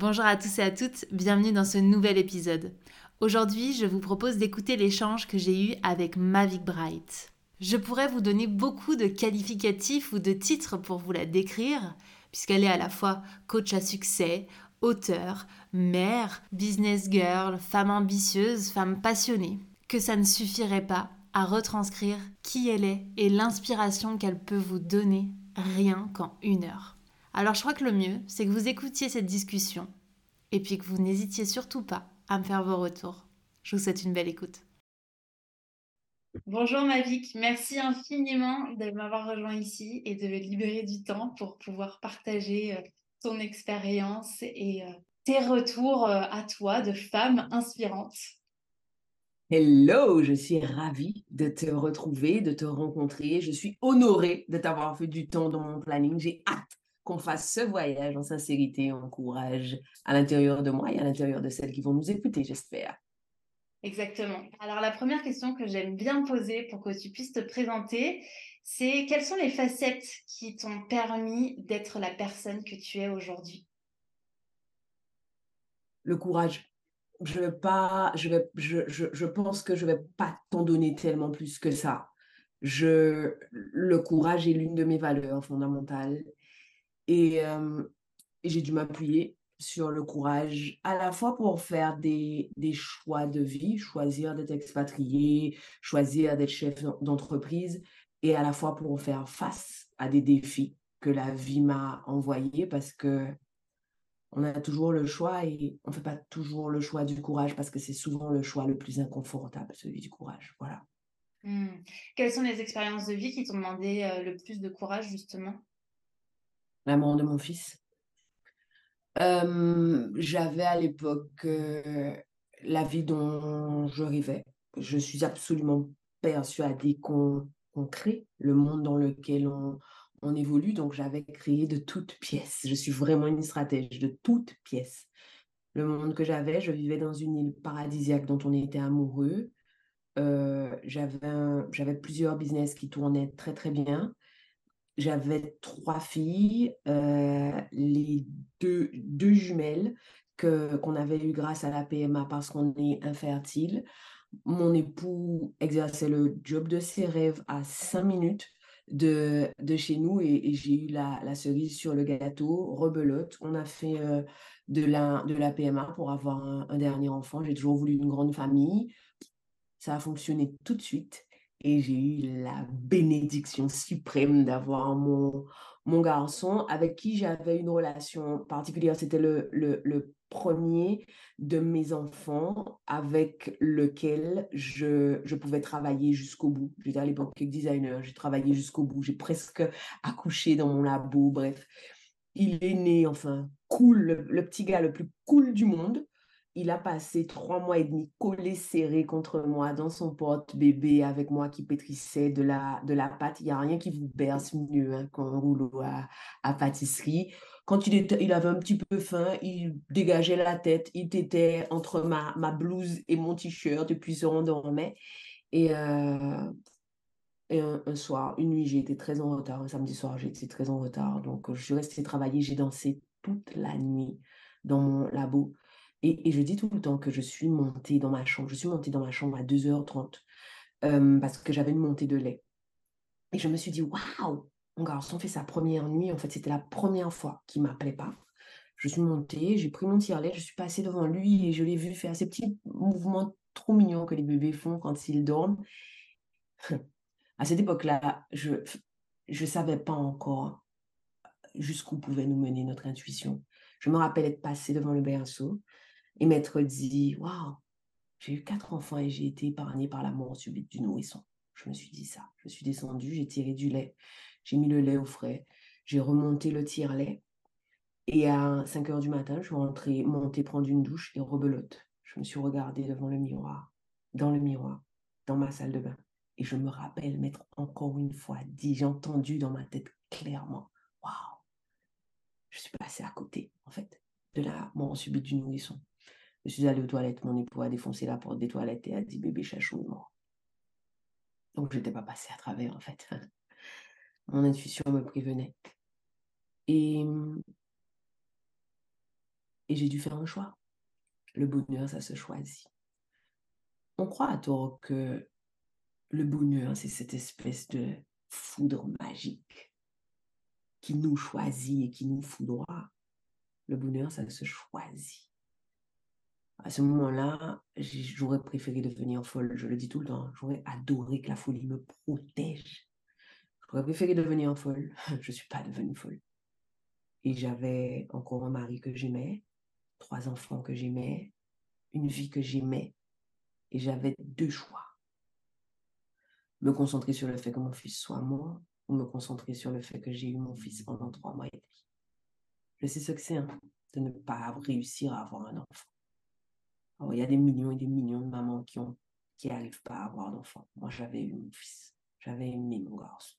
Bonjour à tous et à toutes, bienvenue dans ce nouvel épisode. Aujourd'hui, je vous propose d'écouter l'échange que j'ai eu avec Mavic Bright. Je pourrais vous donner beaucoup de qualificatifs ou de titres pour vous la décrire, puisqu'elle est à la fois coach à succès, auteur, mère, business girl, femme ambitieuse, femme passionnée. Que ça ne suffirait pas à retranscrire qui elle est et l'inspiration qu'elle peut vous donner rien qu'en une heure. Alors je crois que le mieux, c'est que vous écoutiez cette discussion et puis que vous n'hésitiez surtout pas à me faire vos retours. Je vous souhaite une belle écoute. Bonjour Mavic, merci infiniment de m'avoir rejoint ici et de libérer du temps pour pouvoir partager euh, ton expérience et euh, tes retours euh, à toi de femme inspirante. Hello, je suis ravie de te retrouver, de te rencontrer. Je suis honorée de t'avoir fait du temps dans mon planning. J'ai hâte qu'on fasse ce voyage en sincérité, en courage, à l'intérieur de moi et à l'intérieur de celles qui vont nous écouter, j'espère. Exactement. Alors la première question que j'aime bien poser pour que tu puisses te présenter, c'est quelles sont les facettes qui t'ont permis d'être la personne que tu es aujourd'hui? Le courage. Je, vais pas, je, vais, je, je, je pense que je ne vais pas t'en donner tellement plus que ça. Je, le courage est l'une de mes valeurs fondamentales et, j'ai dû m'appuyer sur le courage, à la fois pour faire des, des choix de vie, choisir d'être expatrié, choisir d'être chef d'entreprise, et à la fois pour faire face à des défis que la vie m'a envoyés, parce que on a toujours le choix et on ne fait pas toujours le choix du courage parce que c'est souvent le choix le plus inconfortable, celui du courage. Voilà. Mmh. Quelles sont les expériences de vie qui t'ont demandé le plus de courage, justement? La mort de mon fils. J'avais à l'époque la vie dont je rêvais. Je suis absolument persuadée qu'on crée le monde dans lequel on, on évolue. Donc, j'avais créé de toutes pièces. Je suis vraiment une stratège de toutes pièces. Le monde que j'avais, je vivais dans une île paradisiaque dont on était amoureux. Euh, j'avais plusieurs business qui tournaient très, très bien j'avais trois filles, euh, les deux, jumelles que, qu'on avait eues grâce à la PMA parce qu'on est infertile. Mon époux exerçait le job de ses rêves à cinq minutes de, de chez nous et, j'ai eu la, la, cerise sur le gâteau, rebelote. On a fait euh, de, la, de la PMA pour avoir un dernier enfant. J'ai toujours voulu une grande famille. Ça a fonctionné tout de suite et j'ai eu la bénédiction suprême d'avoir mon, mon garçon avec qui j'avais une relation particulière. C'était le, le, premier de mes enfants avec lequel je, je pouvais travailler jusqu'au bout. J'étais à l'époque designer, j'ai travaillé jusqu'au bout, j'ai presque accouché dans mon labo, bref. Il est né, enfin, cool, le petit gars le plus cool du monde il a passé trois mois et demi collé serré contre moi dans son porte-bébé avec moi qui pétrissait de la, de la pâte. Il n'y a rien qui vous berce mieux hein, qu'un rouleau à, à, pâtisserie. Quand il, avait un petit peu faim, il dégageait la tête, il était entre ma, ma blouse et mon t-shirt et puis se rendormait. Et, euh, et un, un, soir, une nuit, j'ai été très en retard. Un samedi soir, j'ai été très en retard. Donc, je suis restée travailler. J'ai dansé toute la nuit dans mon labo. Et, je dis tout le temps que je suis montée dans ma chambre. Je suis montée dans ma chambre à 2h30 parce que j'avais une montée de lait. Et je me suis dit, waouh, mon garçon fait sa première nuit. En fait, c'était la première fois qu'il ne m'appelait pas. Je suis montée, j'ai pris mon tire-lait, je suis passée devant lui et je l'ai vu faire ces petits mouvements trop mignons que les bébés font quand ils dorment. à cette époque-là, je ne savais pas encore jusqu'où pouvait nous mener notre intuition. Je me rappelle être passée devant le berceau et m'être dit, waouh, j'ai eu quatre enfants et j'ai été épargnée par la mort subite du nourrisson. Je me suis dit ça. Je suis descendue, j'ai tiré du lait, j'ai mis le lait au frais, j'ai remonté le tire-lait. Et à 5 heures du matin, je suis rentrée, montée prendre une douche et rebelote. Je me suis regardée devant le miroir, dans le miroir, dans ma salle de bain. Et je me rappelle m'être encore une fois dit, j'ai entendu dans ma tête clairement, waouh, je suis passée à côté, en fait, de la mort subite du nourrisson. Je suis allée aux toilettes, mon époux a défoncé la porte des toilettes et a dit bébé chachou est mort. Donc je n'étais pas passée à travers en fait. Mon intuition me prévenait. Et Et j'ai dû faire un choix. Le bonheur, ça se choisit. On croit à tort que le bonheur, c'est cette espèce de foudre magique qui nous choisit et qui nous foudroie. Le bonheur, ça se choisit. À ce moment-là, j'aurais préféré devenir folle, je le dis tout le temps. J'aurais adoré que la folie me protège. J'aurais préféré devenir folle. Je ne suis pas devenue folle. Et j'avais encore un mari que j'aimais, trois enfants que j'aimais, une vie que j'aimais. Et j'avais deux choix. Me concentrer sur le fait que mon fils soit mort ou me concentrer sur le fait que j'ai eu mon fils pendant trois mois et demi. Je sais ce que c'est hein, de ne pas réussir à avoir un enfant. Alors, il y a des millions et des millions de mamans qui ont qui n'arrivent pas à avoir d'enfant. Moi, j'avais eu mon fils. J'avais aimé mon garçon.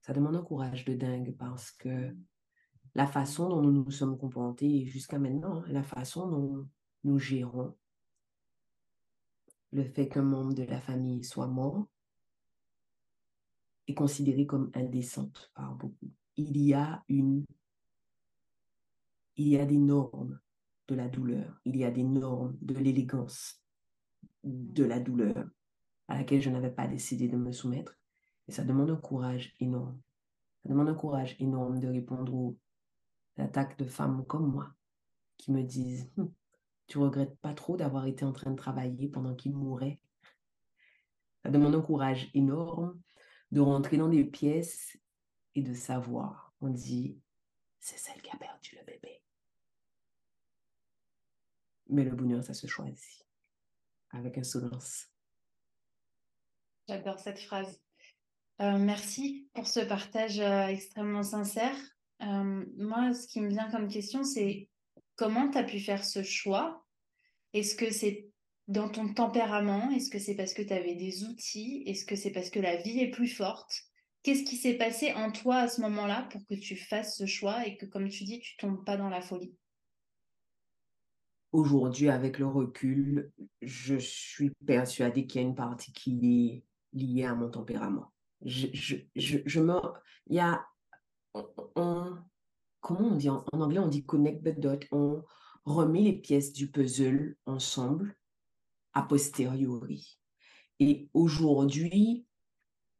Ça demande un courage de dingue parce que la façon dont nous nous sommes comportés jusqu'à maintenant, la façon dont nous gérons le fait qu'un membre de la famille soit mort est considéré comme indécente par beaucoup. Il y a une il y a des normes de la douleur, il y a des normes de l'élégance de la douleur à laquelle je n'avais pas décidé de me soumettre. Et ça demande un courage énorme. Ça demande un courage énorme de répondre aux attaques de femmes comme moi qui me disent hum, Tu regrettes pas trop d'avoir été en train de travailler pendant qu'il mourait Ça demande un courage énorme de rentrer dans des pièces et de savoir. On dit C'est celle qui a perdu le bébé. Mais le bonheur, ça se choisit avec insolence. J'adore cette phrase. Euh, merci pour ce partage euh, extrêmement sincère. Euh, moi, ce qui me vient comme question, c'est comment tu as pu faire ce choix? Est-ce que c'est dans ton tempérament? Est-ce que c'est parce que tu avais des outils? Est-ce que c'est parce que la vie est plus forte? Qu'est-ce qui s'est passé en toi à ce moment-là pour que tu fasses ce choix et que, comme tu dis, tu tombes pas dans la folie? Aujourd'hui, avec le recul, je suis persuadée qu'il y a une partie qui est liée à mon tempérament. Je, me... Il y a... comment on dit? En, anglais, on dit connect the dot. On remet les pièces du puzzle ensemble a posteriori. Et aujourd'hui,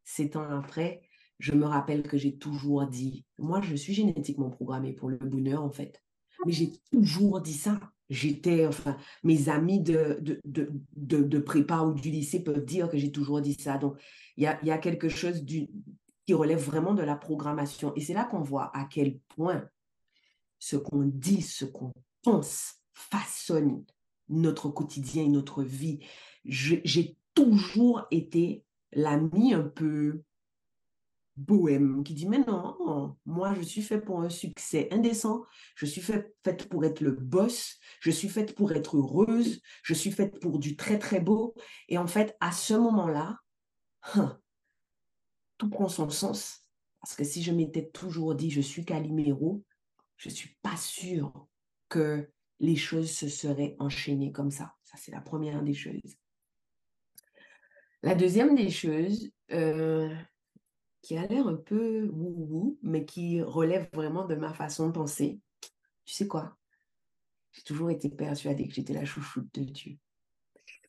sept ans après, je me rappelle que j'ai toujours dit, moi, je suis génétiquement programmée pour le bonheur, en fait. Mais j'ai toujours dit ça j'étais, enfin, mes amis de, de, de, de, prépa ou du lycée peuvent dire que j'ai toujours dit ça. Donc, il y a, y a, quelque chose qui relève vraiment de la programmation. Et c'est là qu'on voit à quel point ce qu'on dit, ce qu'on pense façonne notre quotidien et notre vie. J'ai toujours été l'ami un peu bohème qui dit mais non, moi je suis fait pour un succès indécent, je suis fait, faite pour être le boss, je suis faite pour être heureuse, je suis faite pour du très très beau. Et en fait, à ce moment-là, hein, tout prend son sens. Parce que si je m'étais toujours dit je suis Calimero, je ne suis pas sûre que les choses se seraient enchaînées comme ça. Ça, c'est la première des choses. La deuxième des choses, euh, qui a l'air un peu wou mais qui relève vraiment de ma façon de penser. Tu sais quoi? J'ai toujours été persuadée que j'étais la chouchoute de Dieu.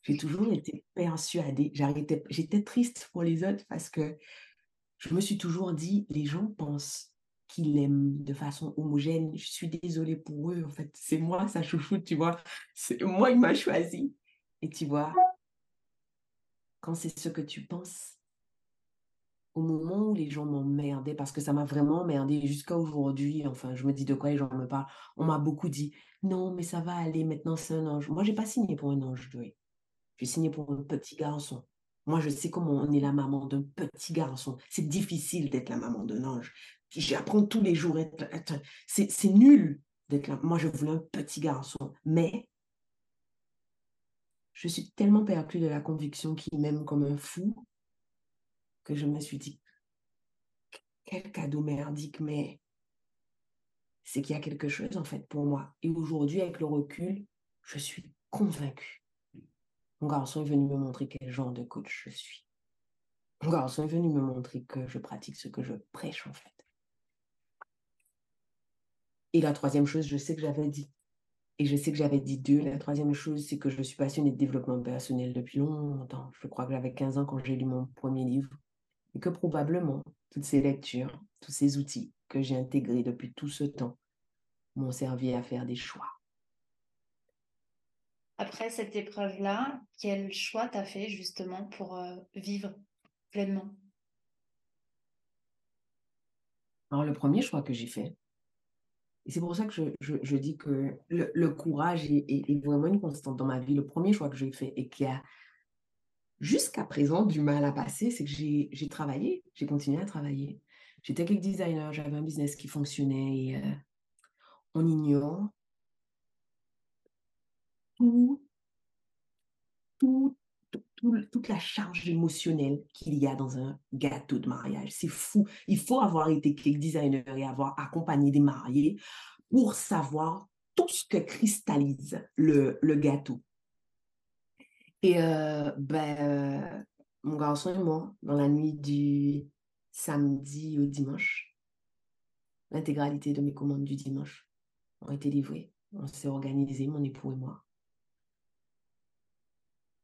J'ai toujours été persuadée. J'étais triste pour les autres parce que je me suis toujours dit, les gens pensent qu'ils l'aiment de façon homogène. Je suis désolée pour eux, en fait. C'est moi, sa chouchoute, tu vois. Moi, il m'a choisi. Et tu vois, quand c'est ce que tu penses, au moment où les gens m'emmerdaient, parce que ça m'a vraiment emmerdé jusqu'à aujourd'hui, enfin, je me dis de quoi les gens me parlent, on m'a beaucoup dit, non, mais ça va aller, maintenant c'est un ange. Moi, j'ai pas signé pour un ange, Joey. J'ai signé pour un petit garçon. Moi, je sais comment on est la maman d'un petit garçon. C'est difficile d'être la maman d'un ange. J'apprends tous les jours. C'est nul d'être là. Moi, je voulais un petit garçon. Mais je suis tellement perdue de la conviction qu'il m'aime comme un fou que je me suis dit, quel cadeau merdique, mais c'est qu'il y a quelque chose en fait pour moi. Et aujourd'hui, avec le recul, je suis convaincue. Mon garçon est venu me montrer quel genre de coach je suis. Mon garçon est venu me montrer que je pratique ce que je prêche en fait. Et la troisième chose, je sais que j'avais dit. Et je sais que j'avais dit deux. La troisième chose, c'est que je suis passionnée de développement personnel depuis longtemps. Je crois que j'avais 15 ans quand j'ai lu mon premier livre. Et que probablement, toutes ces lectures, tous ces outils que j'ai intégrés depuis tout ce temps m'ont servi à faire des choix. Après cette épreuve-là, quel choix t'as fait justement pour euh, vivre pleinement? Alors, le premier choix que j'ai fait, et c'est pour ça que je, je, dis que le, courage est, est, vraiment une constante dans ma vie. Le premier choix que j'ai fait et qui a jusqu'à présent du mal à passer, c'est que j'ai travaillé, j'ai continué à travailler. J'étais cake designer, j'avais un business qui fonctionnait et euh, on ignore tout, tout, toute la charge émotionnelle qu'il y a dans un gâteau de mariage. C'est fou. Il faut avoir été cake designer et avoir accompagné des mariés pour savoir tout ce que cristallise le gâteau. Et euh, ben, euh, mon garçon et moi, dans la nuit du samedi au dimanche, l'intégralité de mes commandes du dimanche ont été livrées. On s'est organisé, mon époux et moi.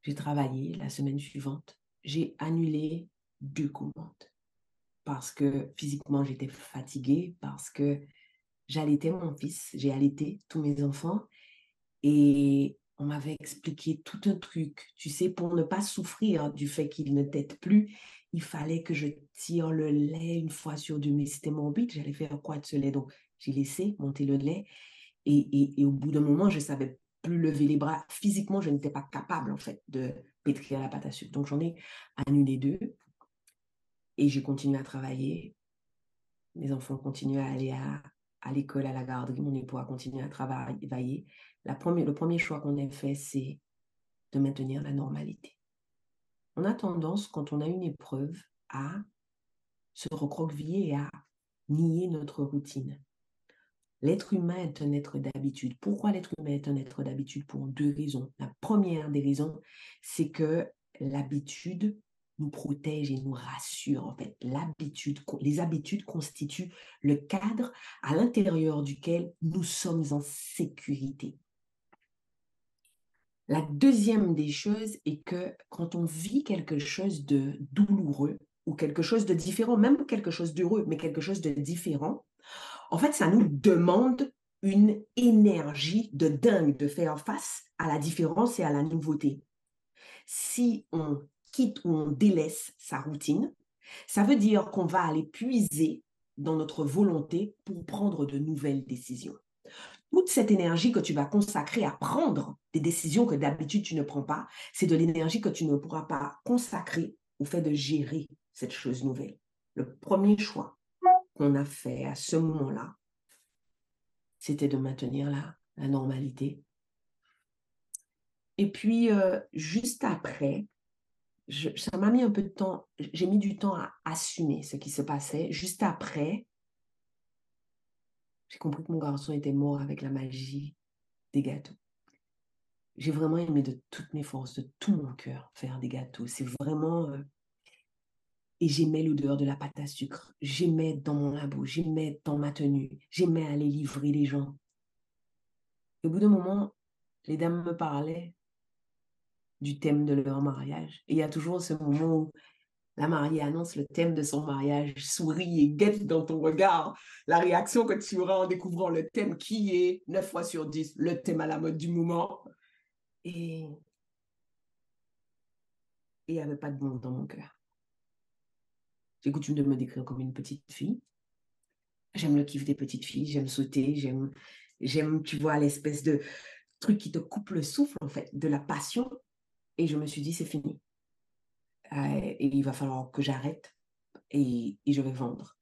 J'ai travaillé la semaine suivante. J'ai annulé deux commandes parce que physiquement j'étais fatiguée, parce que j'allaitais mon fils, j'ai allaité tous mes enfants et on m'avait expliqué tout un truc. Tu sais, pour ne pas souffrir du fait qu'il ne t'aide plus, il fallait que je tire le lait une fois sur deux, mais c'était morbide, j'allais faire quoi de ce lait? Donc j'ai laissé monter le lait et, et au bout d'un moment, je savais plus lever les bras. Physiquement, je n'étais pas capable, en fait, de pétrir la pâte à sucre. Donc, j'en ai annulé deux. Et j'ai continué à travailler. Mes enfants continuent à aller à, à l'école, à la garderie. Mon époux a continué à travailler. Le premier choix qu'on a fait, c'est de maintenir la normalité. On a tendance, quand on a une épreuve, à se recroqueviller et à nier notre routine. L'être humain est un être d'habitude. Pourquoi l'être humain est un être d'habitude? Pour deux raisons. La première des raisons, c'est que l'habitude nous protège et nous rassure. En fait, l'habitude, les habitudes constituent le cadre à l'intérieur duquel nous sommes en sécurité. La deuxième des choses est que quand on vit quelque chose de douloureux ou quelque chose de différent, même quelque chose d'heureux, mais quelque chose de différent, en fait, ça nous demande une énergie de dingue de faire face à la différence et à la nouveauté. Si on quitte ou on délaisse sa routine, ça veut dire qu'on va aller puiser dans notre volonté pour prendre de nouvelles décisions. Toute cette énergie que tu vas consacrer à prendre des décisions que d'habitude tu ne prends pas, c'est de l'énergie que tu ne pourras pas consacrer au fait de gérer cette chose nouvelle. Le premier choix, qu'on a fait à ce moment-là, c'était de maintenir la, la normalité. Et puis, euh, juste après, ça m'a mis un peu de temps, j'ai mis du temps à assumer ce qui se passait. Juste après, j'ai compris que mon garçon était mort avec la magie des gâteaux. J'ai vraiment aimé de toutes mes forces, de tout mon cœur, faire des gâteaux. C'est vraiment euh, et j'aimais l'odeur de la pâte à sucre. J'aimais dans mon labo, j'aimais dans ma tenue, j'aimais aller livrer les gens. Au bout d'un moment, les dames me parlaient du thème de leur mariage. Et il y a toujours ce moment où la mariée annonce le thème de son mariage, sourit et guette dans ton regard la réaction que tu auras en découvrant le thème qui est, 9 fois sur 10, le thème à la mode du moment. Et il n'y avait pas de monde dans mon cœur. J'ai coutume de me décrire comme une petite fille. J'aime le kiff des petites filles, j'aime sauter, j'aime, j'aime, tu vois, l'espèce de truc qui te coupe le souffle, en fait, de la passion. Et je me suis dit, c'est fini. Euh, et il va falloir que j'arrête et, je vais vendre.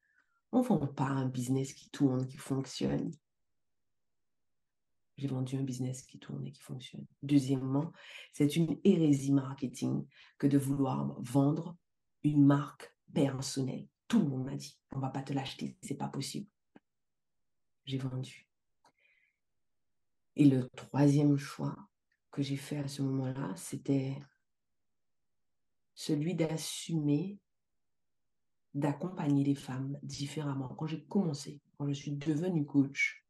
On ne vend pas un business qui tourne, qui fonctionne. J'ai vendu un business qui tourne et qui fonctionne. Deuxièmement, c'est une hérésie marketing que de vouloir vendre une marque personnel. Tout le monde m'a dit, on va pas te l'acheter, c'est pas possible. J'ai vendu. Et le troisième choix que j'ai fait à ce moment-là, c'était celui d'assumer, d'accompagner les femmes différemment. Quand j'ai commencé, quand je suis devenue coach,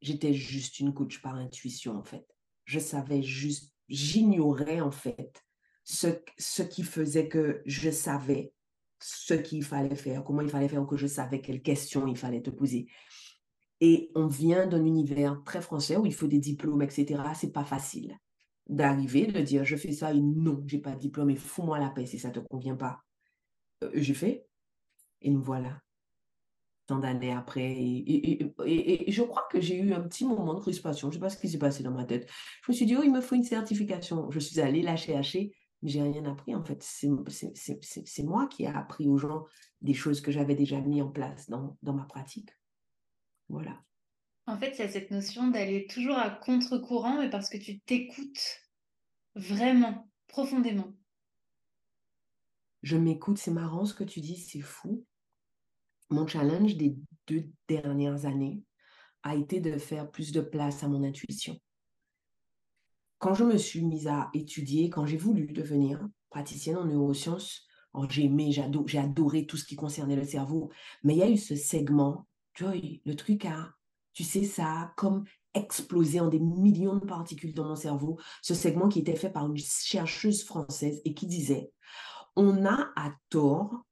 j'étais juste une coach par intuition, en fait. Je savais juste, j'ignorais, en fait, ce, ce qui faisait que je savais ce qu'il fallait faire, comment il fallait faire, ou que je savais quelles questions il fallait te poser. Et on vient d'un univers très français où il faut des diplômes, etc. C'est pas facile d'arriver, de dire je fais ça et non, j'ai pas de diplôme et fous-moi la paix si ça te convient pas. Euh, j'ai fait et nous voilà. Tant d'années après. Et, je crois que j'ai eu un petit moment de crispation. Je sais pas ce qui s'est passé dans ma tête. Je me suis dit, oh, il me faut une certification. Je suis allée lâcher hacher, mais j'ai rien appris en fait. C'est moi qui ai appris aux gens des choses que j'avais déjà mis en place dans, dans ma pratique. Voilà. En fait, il y a cette notion d'aller toujours à contre-courant, mais parce que tu t'écoutes vraiment, profondément. Je m'écoute, c'est marrant ce que tu dis, c'est fou. Mon challenge des deux dernières années a été de faire plus de place à mon intuition. Quand je me suis mise à étudier, quand j'ai voulu devenir praticienne en neurosciences, j'ai aimé, j'ai tout ce qui concernait le cerveau, mais il y a eu ce segment, tu vois, le truc à tu sais, ça a comme explosé en des millions de particules dans mon cerveau, ce segment qui était fait par une chercheuse française et qui disait, on a à tort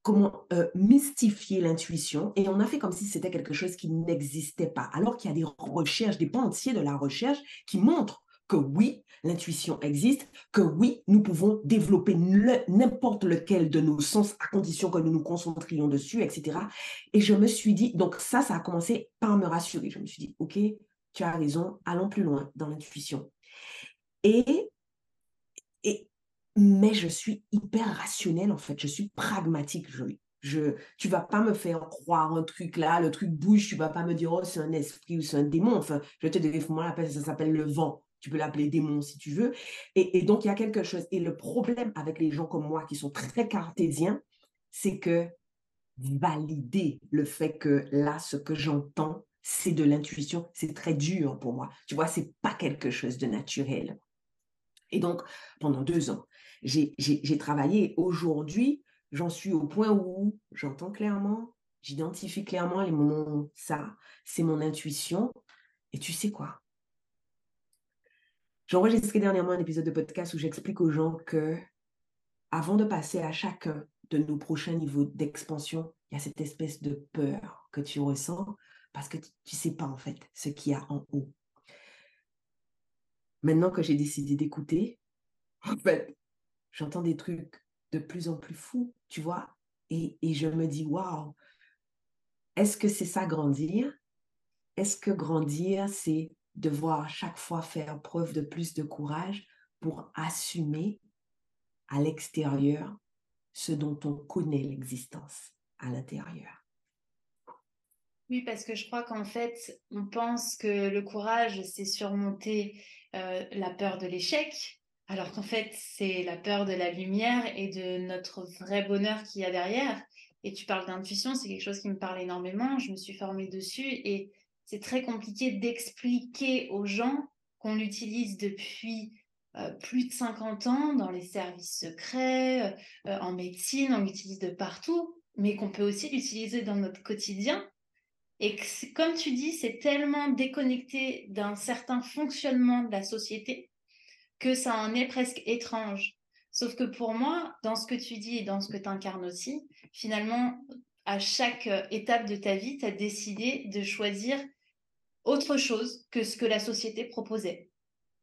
comment euh, mystifier l'intuition et on a fait comme si c'était quelque chose qui n'existait pas, alors qu'il y a des recherches, des pans de la recherche qui montrent que oui, l'intuition existe, que oui, nous pouvons développer n'importe lequel de nos sens à condition que nous nous concentrions dessus, etc. Et je me suis dit, donc ça, ça a commencé par me rassurer. Je me suis dit, OK, tu as raison, allons plus loin dans l'intuition. Et, et, mais je suis hyper rationnelle en fait, je suis pragmatique. Je, je, tu vas pas me faire croire un truc là, le truc bouge, tu vas pas me dire, oh, c'est un esprit ou c'est un démon. Enfin, je te dire, moi, ça s'appelle le vent tu peux l'appeler démon si tu veux. Et, donc, il y a quelque chose. Et le problème avec les gens comme moi qui sont très cartésiens, c'est que valider le fait que là, ce que j'entends, c'est de l'intuition, c'est très dur pour moi. Tu vois, c'est pas quelque chose de naturel. Et donc, pendant deux ans, j'ai travaillé. Aujourd'hui, j'en suis au point où j'entends clairement, j'identifie clairement les moments ça, c'est mon intuition. Et tu sais quoi? J'ai enregistré dernièrement un épisode de podcast où j'explique aux gens que avant de passer à chacun de nos prochains niveaux d'expansion, il y a cette espèce de peur que tu ressens parce que tu ne sais pas en fait ce qu'il y a en haut. Maintenant que j'ai décidé d'écouter, en fait, j'entends des trucs de plus en plus fous, tu vois, et, et je me dis, waouh, est-ce que c'est ça grandir? Est-ce que grandir, c'est devoir chaque fois faire preuve de plus de courage pour assumer à l'extérieur ce dont on connaît l'existence à l'intérieur. Oui, parce que je crois qu'en fait, on pense que le courage, c'est surmonter euh, la peur de l'échec, alors qu'en fait, c'est la peur de la lumière et de notre vrai bonheur qu'il y a derrière. Et tu parles d'intuition, c'est quelque chose qui me parle énormément. Je me suis formée dessus et c'est très compliqué d'expliquer aux gens qu'on l'utilise depuis euh, plus de 50 ans dans les services secrets, euh, en médecine, on l'utilise de partout, mais qu'on peut aussi l'utiliser dans notre quotidien. Et comme tu dis, c'est tellement déconnecté d'un certain fonctionnement de la société que ça en est presque étrange. Sauf que pour moi, dans ce que tu dis et dans ce que tu incarnes aussi, finalement, à chaque euh, étape de ta vie, tu as décidé de choisir autre chose que ce que la société proposait.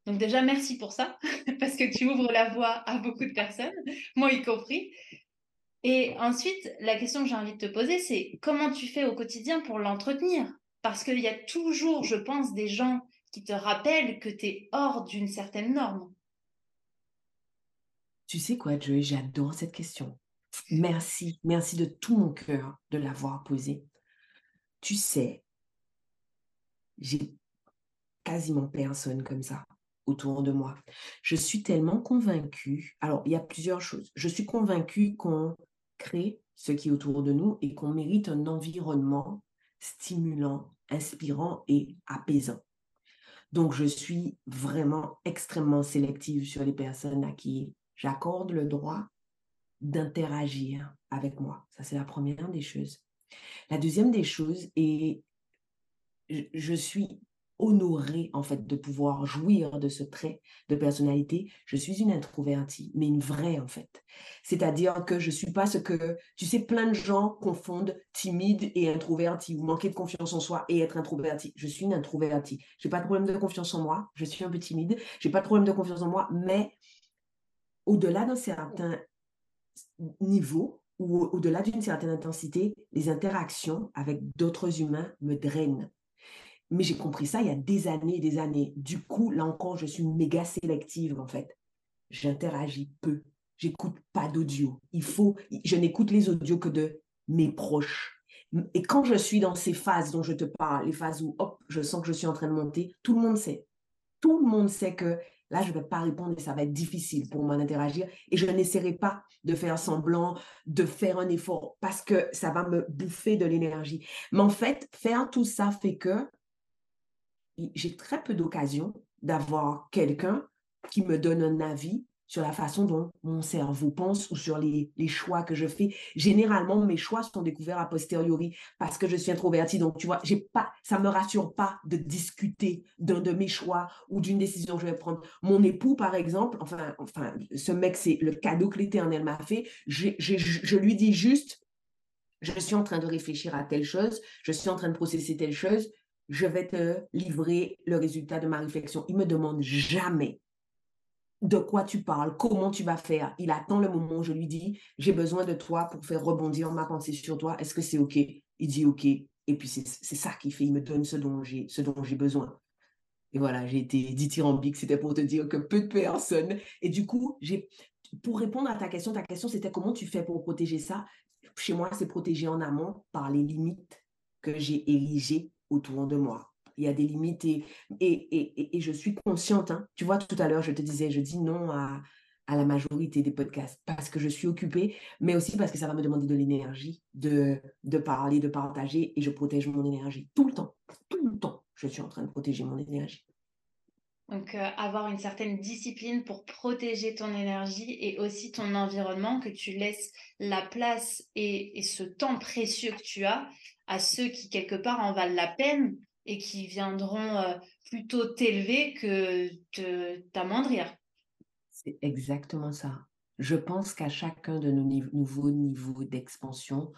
Donc déjà, merci pour ça, parce que tu ouvres la voie à beaucoup de personnes, moi y compris. Et ensuite, la question que j'ai envie de te poser, c'est comment tu fais au quotidien pour l'entretenir? Parce qu'il y a toujours, je pense, des gens qui te rappellent que tu es hors d'une certaine norme. Tu sais quoi, Joey, j'adore cette question. Merci, merci de tout mon cœur de l'avoir posée. Tu sais, j'ai quasiment personne comme ça autour de moi. Je suis tellement convaincue. Alors, il y a plusieurs choses. Je suis convaincue qu'on crée ce qui est autour de nous et qu'on mérite un environnement stimulant, inspirant et apaisant. Donc, je suis vraiment extrêmement sélective sur les personnes à qui j'accorde le droit d'interagir avec moi. Ça, c'est la première des choses. La deuxième des choses, et je suis honorée en fait de pouvoir jouir de ce trait de personnalité. Je suis une introvertie, mais une vraie en fait. C'est-à-dire que je suis pas ce que, tu sais, plein de gens confondent timide et introverti ou manquer de confiance en soi et être introverti. Je suis une introvertie. J'ai pas de problème de confiance en moi. Je suis un peu timide. J'ai pas de problème de confiance en moi, mais au-delà d'un certain niveau ou au-delà d'une certaine intensité, les interactions avec d'autres humains me drainent mais j'ai compris ça il y a des années et des années. Du coup, là encore, je suis méga sélective en fait. J'interagis peu. J'écoute pas d'audio. Il faut, je n'écoute les audios que de mes proches. Et quand je suis dans ces phases dont je te parle, les phases où hop, je sens que je suis en train de monter, tout le monde sait. Tout le monde sait que là, je ne vais pas répondre et ça va être difficile pour moi d'interagir. Et je n'essaierai pas de faire semblant, de faire un effort parce que ça va me bouffer de l'énergie. Mais en fait, faire tout ça fait que j'ai très peu d'occasions d'avoir quelqu'un qui me donne un avis sur la façon dont mon cerveau pense ou sur les, choix que je fais. Généralement, mes choix sont découverts a posteriori parce que je suis introvertie. Donc, tu vois, j'ai pas, me rassure pas de discuter d'un de mes choix ou d'une décision que je vais prendre. Mon époux, par exemple, enfin, enfin ce mec, c'est le cadeau que l'Éternel m'a fait. je lui dis juste, je suis en train de réfléchir à telle chose, je suis en train de processer telle chose, je vais te livrer le résultat de ma réflexion. Il me demande jamais de quoi tu parles, comment tu vas faire. Il attend le moment où je lui dis, j'ai besoin de toi pour faire rebondir ma pensée sur toi. Est-ce que c'est OK? Il dit OK. Et puis c'est ça qui fait, il me donne ce dont j'ai besoin. Et voilà, j'ai été dithyrambique, c'était pour te dire que peu de personnes. Et du coup, j'ai pour répondre à ta question, ta question c'était comment tu fais pour protéger ça? Chez moi, c'est protéger en amont par les limites que j'ai érigées autour de moi. Il y a des limites et, je suis consciente. Hein. Tu vois, tout à l'heure, je te disais, je dis non à, la majorité des podcasts parce que je suis occupée, mais aussi parce que ça va me demander de l'énergie, de parler, de partager et je protège mon énergie tout le temps. Tout le temps, je suis en train de protéger mon énergie. Donc, euh, avoir une certaine discipline pour protéger ton énergie et aussi ton environnement, que tu laisses la place et, ce temps précieux que tu as à ceux qui, quelque part, en valent la peine et qui viendront euh, plutôt t'élever que t'amoindrir. C'est exactement ça. Je pense qu'à chacun de nos nouveaux niveaux d'expansion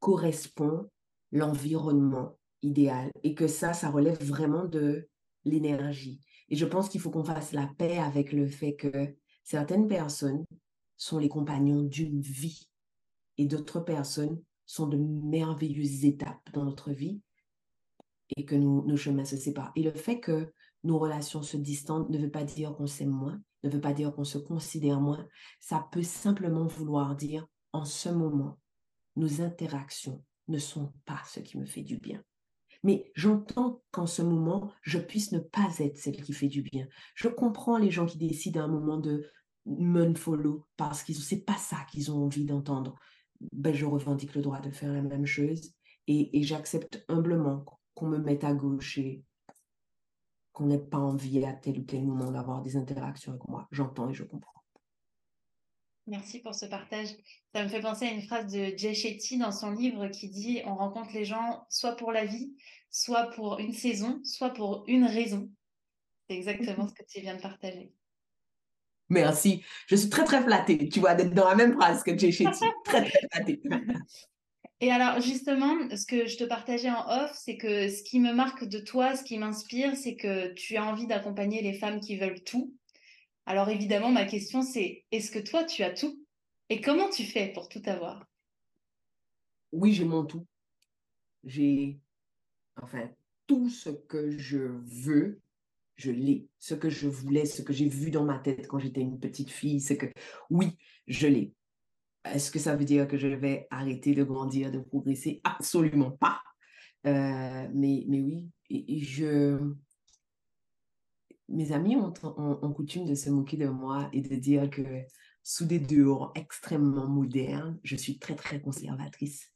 correspond l'environnement idéal et que ça, ça relève vraiment de l'énergie. Et je pense qu'il faut qu'on fasse la paix avec le fait que certaines personnes sont les compagnons d'une vie et d'autres personnes sont de merveilleuses étapes dans notre vie et que nos chemins se séparent. Et le fait que nos relations se distendent ne veut pas dire qu'on s'aime moins, ne veut pas dire qu'on se considère moins. Ça peut simplement vouloir dire, en ce moment, nos interactions ne sont pas ce qui me fait du bien. Mais j'entends qu'en ce moment, je puisse ne pas être celle qui fait du bien. Je comprends les gens qui décident à un moment de me follow parce que c'est pas ça qu'ils ont envie d'entendre ben, je revendique le droit de faire la même chose et, j'accepte humblement qu'on me mette à gauche et qu'on n'ait pas envie à tel ou tel moment d'avoir des interactions avec moi. J'entends et je comprends. Merci pour ce partage. Ça me fait penser à une phrase de Jay Shetty dans son livre qui dit On rencontre les gens soit pour la vie, soit pour une saison, soit pour une raison. C'est exactement ce que tu viens de partager. Merci. Je suis très, très flattée, tu vois, d'être dans la même phrase que Jay Shetty. très, très flattée. Et alors, justement, ce que je te partageais en off, c'est que ce qui me marque de toi, ce qui m'inspire, c'est que tu as envie d'accompagner les femmes qui veulent tout. Alors, évidemment, ma question, c'est est-ce que toi, tu as tout? Et comment tu fais pour tout avoir? Oui, j'ai mon tout. J'ai, enfin, tout ce que je veux, je l'ai. Ce que je voulais, ce que j'ai vu dans ma tête quand j'étais une petite fille, c'est que oui, je l'ai. Est-ce que ça veut dire que je vais arrêter de grandir, de progresser? Absolument pas. Euh, mais, mais oui, je... mes amis ont, coutume de se moquer de moi et de dire que sous des dehors extrêmement modernes, je suis très, très conservatrice.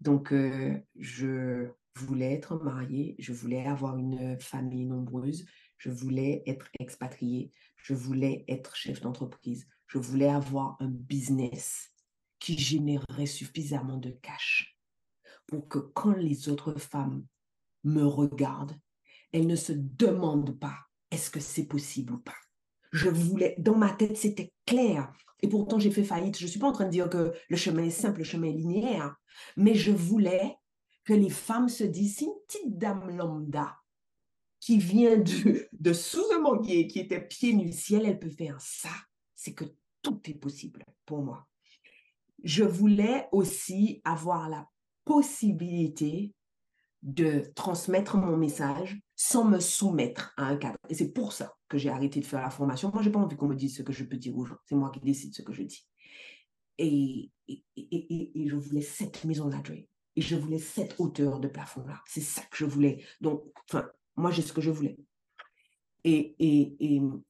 Donc, euh, je voulais être mariée, je voulais avoir une famille nombreuse, je voulais être expatriée, je voulais être chef d'entreprise, je voulais avoir un business qui générerait suffisamment de cash pour que quand les autres femmes me regarde. Elle ne se demande pas est-ce que c'est possible ou pas? Je voulais, dans ma tête, c'était clair. Et pourtant, j'ai fait faillite. Je ne suis pas en train de dire que le chemin est simple, le chemin est linéaire. Mais je voulais que les femmes se disent, si une petite dame lambda qui vient de, de sous un manguier, qui était pied nu ciel, elle peut faire ça, c'est que tout est possible pour moi. Je voulais aussi avoir la possibilité de transmettre mon message sans me soumettre à un cadre. Et c'est pour ça que j'ai arrêté de faire la formation. Moi, je n'ai pas envie qu'on me dise ce que je peux dire aux gens. C'est moi qui décide ce que je dis. Et, et, et, et je voulais cette maison-là, Et je voulais cette hauteur de plafond-là. C'est ça que je voulais. Donc, enfin, moi, j'ai ce que je voulais. Et,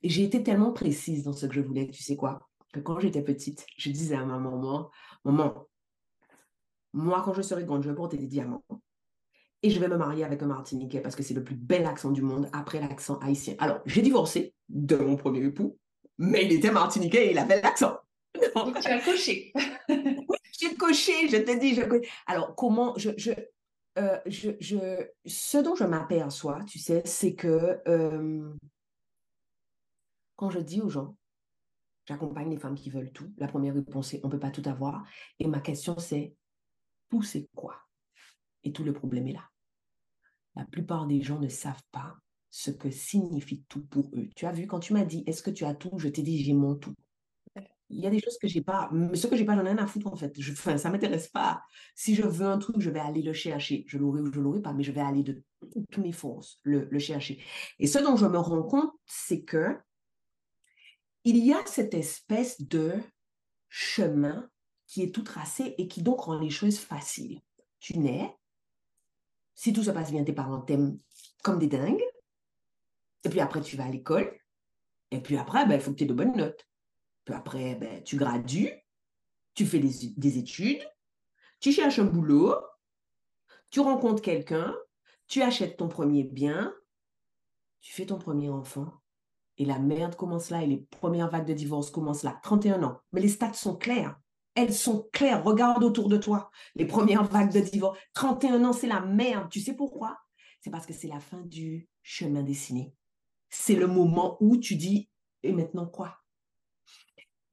j'ai été tellement précise dans ce que je voulais, tu sais quoi, que quand j'étais petite, je disais à ma maman, maman, moi, quand je serai grande, je vais porter des diamants. Et je vais me marier avec un Martiniquais parce que c'est le plus bel accent du monde après l'accent haïtien. Alors, j'ai divorcé de mon premier époux, mais il était Martiniquais et il avait l'accent. Donc, tu as coché. j'ai coché, je te dis. Je... Alors, comment je, je, euh, je, je, ce dont je m'aperçois, tu sais, c'est que euh, quand je dis aux gens, j'accompagne les femmes qui veulent tout, la première réponse est on ne peut pas tout avoir. Et ma question c'est tout c'est quoi? Et tout le problème est là. La plupart des gens ne savent pas ce que signifie tout pour eux. Tu as vu, quand tu m'as dit est-ce que tu as tout, je t'ai dit j'ai mon tout il y a des choses que j'ai pas, mais ce que j'ai pas, j'en ai rien à foutre en fait. Je, enfin, ça m'intéresse pas. Si je veux un truc, je vais aller le chercher. Je l'aurai ou je l'aurai pas, mais je vais aller de toutes mes forces le, le chercher. Et ce dont je me rends compte, c'est que il y a cette espèce de chemin qui est tout tracé et qui donc rend les choses faciles. Tu nais, si tout se passe bien, tes parents t'aiment comme des dingues, et puis après tu vas à l'école, et puis après, ben, il faut que tu aies de bonnes notes. Puis après, ben, tu gradues, tu fais des, études, tu cherches un boulot, tu rencontres quelqu'un, tu achètes ton premier bien, tu fais ton premier enfant. Et la merde commence là et les premières vagues de divorce commencent là. 31 ans. Mais les stats sont claires. Elles sont claires. Regarde autour de toi. Les premières vagues de divorce. 31 ans, c'est la merde. Tu sais pourquoi? C'est parce que c'est la fin du chemin dessiné. C'est le moment où tu dis, et maintenant quoi?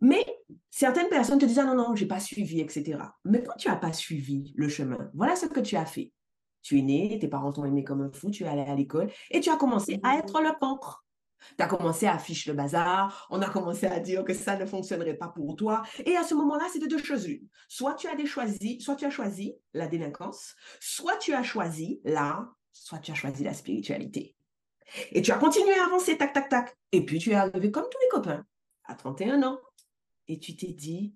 Mais certaines personnes te disent, ah non, non, je n'ai pas suivi, etc. Mais quand tu n'as pas suivi le chemin, voilà ce que tu as fait. Tu es né, tes parents t'ont aimé comme un fou, tu es allé à l'école et tu as commencé à être le cancre. Tu as commencé à afficher le bazar, on a commencé à dire que ça ne fonctionnerait pas pour toi. Et à ce moment-là, c'est de deux choses l'une. Soit tu as choisi, soit tu as choisi la délinquance, soit tu as choisi l'art, soit tu as choisi la spiritualité. Et tu as continué à avancer, tac, tac, tac. Et puis tu es arrivé comme tous les copains, à 31 ans, et tu t'es dit,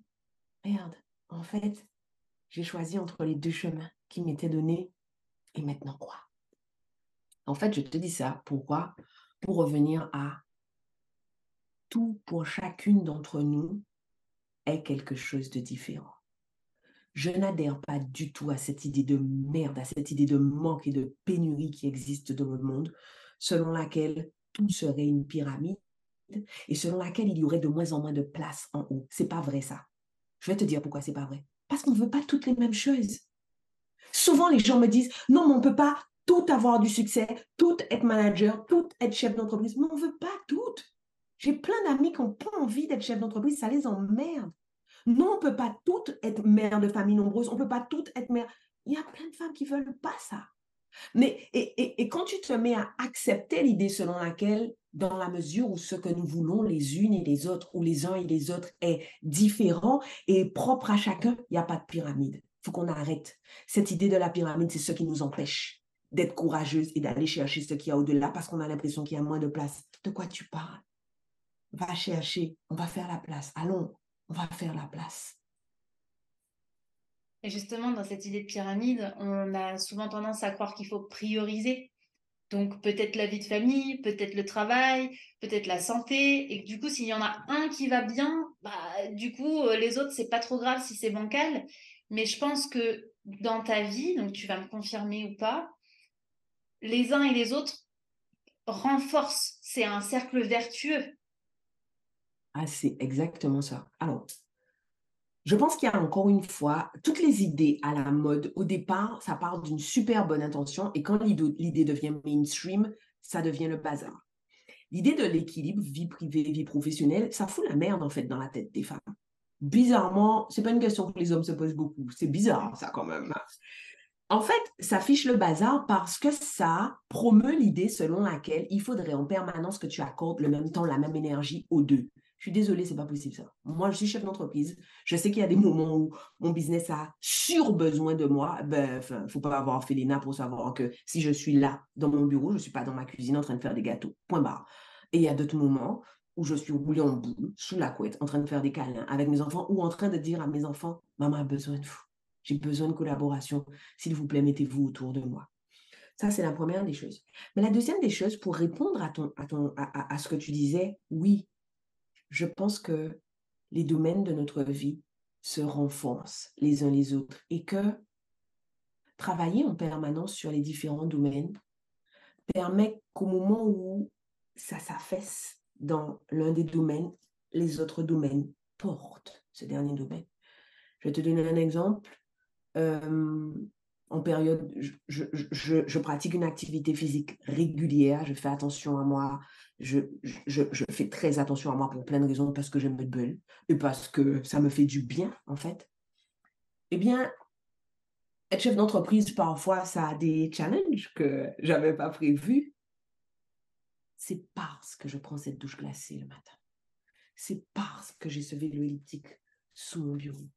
merde, en fait, j'ai choisi entre les deux chemins qui m'étaient donnés, et maintenant quoi? En fait, je te dis ça, pourquoi? Pour revenir à tout pour chacune d'entre nous est quelque chose de différent. Je n'adhère pas du tout à cette idée de merde, à cette idée de manque et de pénurie qui existe dans le monde, selon laquelle tout serait une pyramide et selon laquelle il y aurait de moins en moins de place en haut. C'est pas vrai ça. Je vais te dire pourquoi c'est pas vrai. Parce qu'on ne veut pas toutes les mêmes choses. Souvent, les gens me disent non, mais on ne peut pas tout avoir du succès, tout être manager, tout être chef d'entreprise. Mais on ne veut pas toutes. J'ai plein d'amis qui n'ont pas envie d'être chef d'entreprise, ça les emmerde. Non, on ne peut pas toutes être mère de famille nombreuse, on ne peut pas toutes être mère. Il y a plein de femmes qui ne veulent pas ça. Mais et, et, quand tu te mets à accepter l'idée selon laquelle, dans la mesure où ce que nous voulons les unes et les autres, ou les uns et les autres, est différent et propre à chacun, il n'y a pas de pyramide. Il faut qu'on arrête. Cette idée de la pyramide, c'est ce qui nous empêche d'être courageuse et d'aller chercher ce qu'il y a au-delà parce qu'on a l'impression qu'il y a moins de place. De quoi tu parles? Va chercher, on va faire la place. Allons, on va faire la place. Et justement, dans cette idée de pyramide, on a souvent tendance à croire qu'il faut prioriser. Donc peut-être la vie de famille, peut-être le travail, peut-être la santé. Et du coup, s'il y en a un qui va bien, bah, du coup, euh, les autres, c'est pas trop grave si c'est bancal. Mais je pense que dans ta vie, donc tu vas me confirmer ou pas, les uns et les autres renforcent. C'est un cercle vertueux. Ah, c'est exactement ça. Alors, je pense qu'il y a encore une fois, toutes les idées à la mode, au départ, ça part d'une super bonne intention et quand l'idée devient mainstream, ça devient le bazar. L'idée de l'équilibre, vie privée, vie professionnelle, ça fout la merde en fait dans la tête des femmes. Bizarrement, c'est pas une question que les hommes se posent beaucoup. C'est bizarre ça quand même. En fait, ça fiche le bazar parce que ça promeut l'idée selon laquelle il faudrait en permanence que tu accordes le même temps, la même énergie aux deux. Je suis désolée, c'est pas possible ça. Moi, je suis chef d'entreprise. Je sais qu'il y a des moments où mon business a sur besoin de moi. Ben, faut pas avoir fait l'ENA pour savoir que si je suis là dans mon bureau, je suis pas dans ma cuisine en train de faire des gâteaux. Point barre. Et il y a d'autres moments où je suis roulée en boule, sous la couette, en train de faire des câlins avec mes enfants ou en train de dire à mes enfants, maman a besoin de vous. J'ai besoin de collaboration. S'il vous plaît, mettez-vous autour de moi. Ça, c'est la première des choses. Mais la deuxième des choses, pour répondre à, ton, à, ton, à, à ce que tu disais, oui, je pense que les domaines de notre vie se renforcent les uns les autres et que travailler en permanence sur les différents domaines permet qu'au moment où ça s'affaisse dans l'un des domaines, les autres domaines portent ce dernier domaine. Je vais te donner un exemple. Euh, en période, je, pratique une activité physique régulière, je fais attention à moi, je, fais très attention à moi pour plein de raisons, parce que j'aime me bulle et parce que ça me fait du bien, en fait. Eh bien, être chef d'entreprise, parfois, ça a des challenges que j'avais pas prévus. C'est parce que je prends cette douche glacée le matin. C'est parce que j'ai ce vélo elliptique sous mon bureau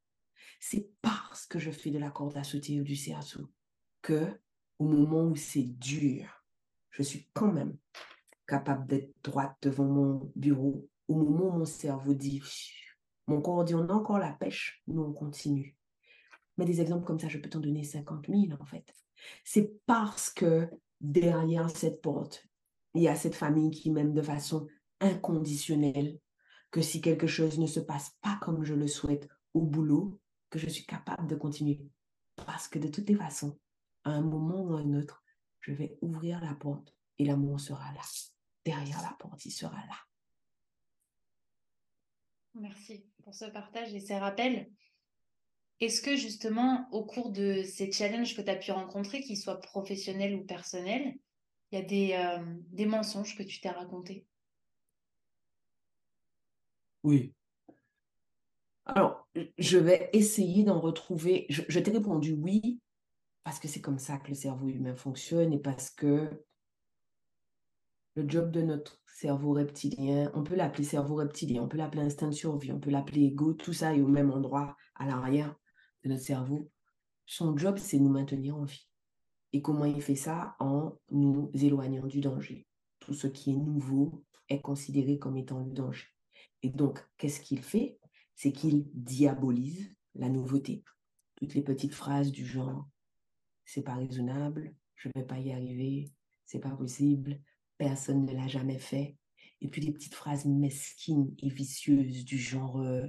c'est parce que je fais de la corde à sauter ou du CRSO que, au moment où c'est dur, je suis quand même capable d'être droite devant mon bureau. Au moment où mon cerveau dit, mon corps dit, on a encore la pêche, nous on continue. Mais des exemples comme ça, je peux t'en donner 50 000 en fait. C'est parce que derrière cette porte, il y a cette famille qui m'aime de façon inconditionnelle, que si quelque chose ne se passe pas comme je le souhaite au boulot, que je suis capable de continuer. Parce que de toutes les façons, à un moment ou à un autre, je vais ouvrir la porte et l'amour sera là. Derrière la porte, il sera là. Merci pour ce partage et ces rappels. Est-ce que justement, au cours de ces challenges que tu as pu rencontrer, qu'ils soient professionnels ou personnels, il y a des, euh, des mensonges que tu t'es racontés? Oui, alors, je vais essayer d'en retrouver. Je, t'ai répondu oui, parce que c'est comme ça que le cerveau humain fonctionne et parce que le job de notre cerveau reptilien, on peut l'appeler cerveau reptilien, on peut l'appeler instinct de survie, on peut l'appeler ego, tout ça est au même endroit à l'arrière de notre cerveau. Son job, c'est nous maintenir en vie. Et comment il fait ça? En nous éloignant du danger. Tout ce qui est nouveau est considéré comme étant le danger. Et donc, qu'est-ce qu'il fait? C'est qu'il diabolise la nouveauté. Toutes les petites phrases du genre c'est pas raisonnable, je vais pas y arriver, c'est pas possible, personne ne l'a jamais fait. Et puis des petites phrases mesquines et vicieuses du genre euh,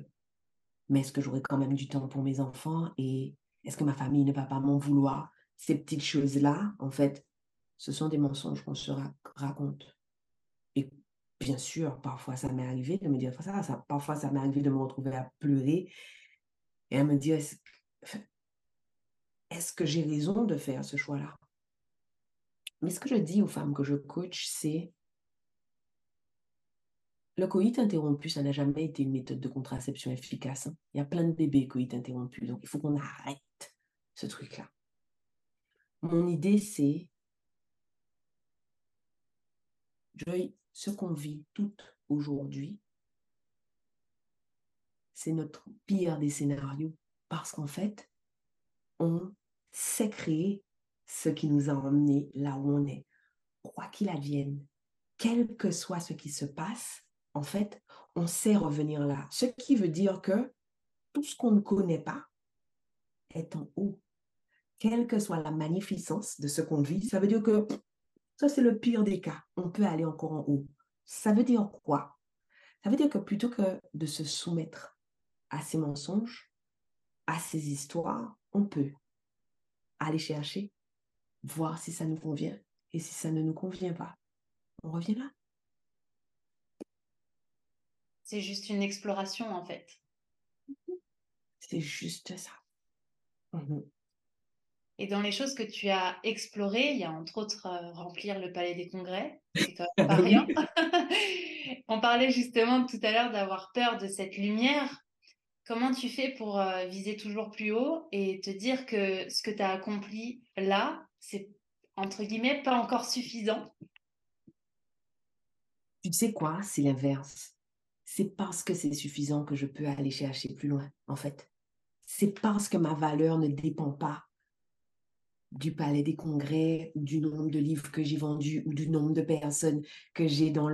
mais est-ce que j'aurai quand même du temps pour mes enfants et est-ce que ma famille ne va pas m'en vouloir? Ces petites choses-là, en fait, ce sont des mensonges qu'on se raconte. Et Bien sûr, parfois ça m'est arrivé de me dire ça, ça parfois ça m'est arrivé de me retrouver à pleurer et à me dire est-ce que j'ai raison de faire ce choix-là? Mais ce que je dis aux femmes que je coach, c'est le coït interrompu, ça n'a jamais été une méthode de contraception efficace. Hein. Il y a plein de bébés coït interrompus, donc il faut qu'on arrête ce truc-là. Mon idée, c'est ce qu'on vit tout aujourd'hui, c'est notre pire des scénarios. Parce qu'en fait, on sait créer ce qui nous a emmenés là où on est. Quoi qu'il advienne, quel que soit ce qui se passe, en fait, on sait revenir là. Ce qui veut dire que tout ce qu'on ne connaît pas est en haut. Quelle que soit la magnificence de ce qu'on vit, ça veut dire que ça, c'est le pire des cas. On peut aller encore en haut. Ça veut dire quoi? Ça veut dire que plutôt que de se soumettre à ces mensonges, à ces histoires, on peut aller chercher, voir si ça nous convient. Et si ça ne nous convient pas, on revient là. C'est juste une exploration en fait. C'est juste ça. Mmh et dans les choses que tu as explorées, il y a entre autres euh, remplir le palais des congrès. C'est quand même pas rien. On parlait justement tout à l'heure d'avoir peur de cette lumière. Comment tu fais pour euh, viser toujours plus haut et te dire que ce que tu as accompli là, c'est entre guillemets pas encore suffisant? Tu sais quoi? C'est l'inverse. C'est parce que c'est suffisant que je peux aller chercher plus loin, en fait. C'est parce que ma valeur ne dépend pas du palais des congrès du nombre de livres que j'ai vendus ou du nombre de personnes que j'ai dans,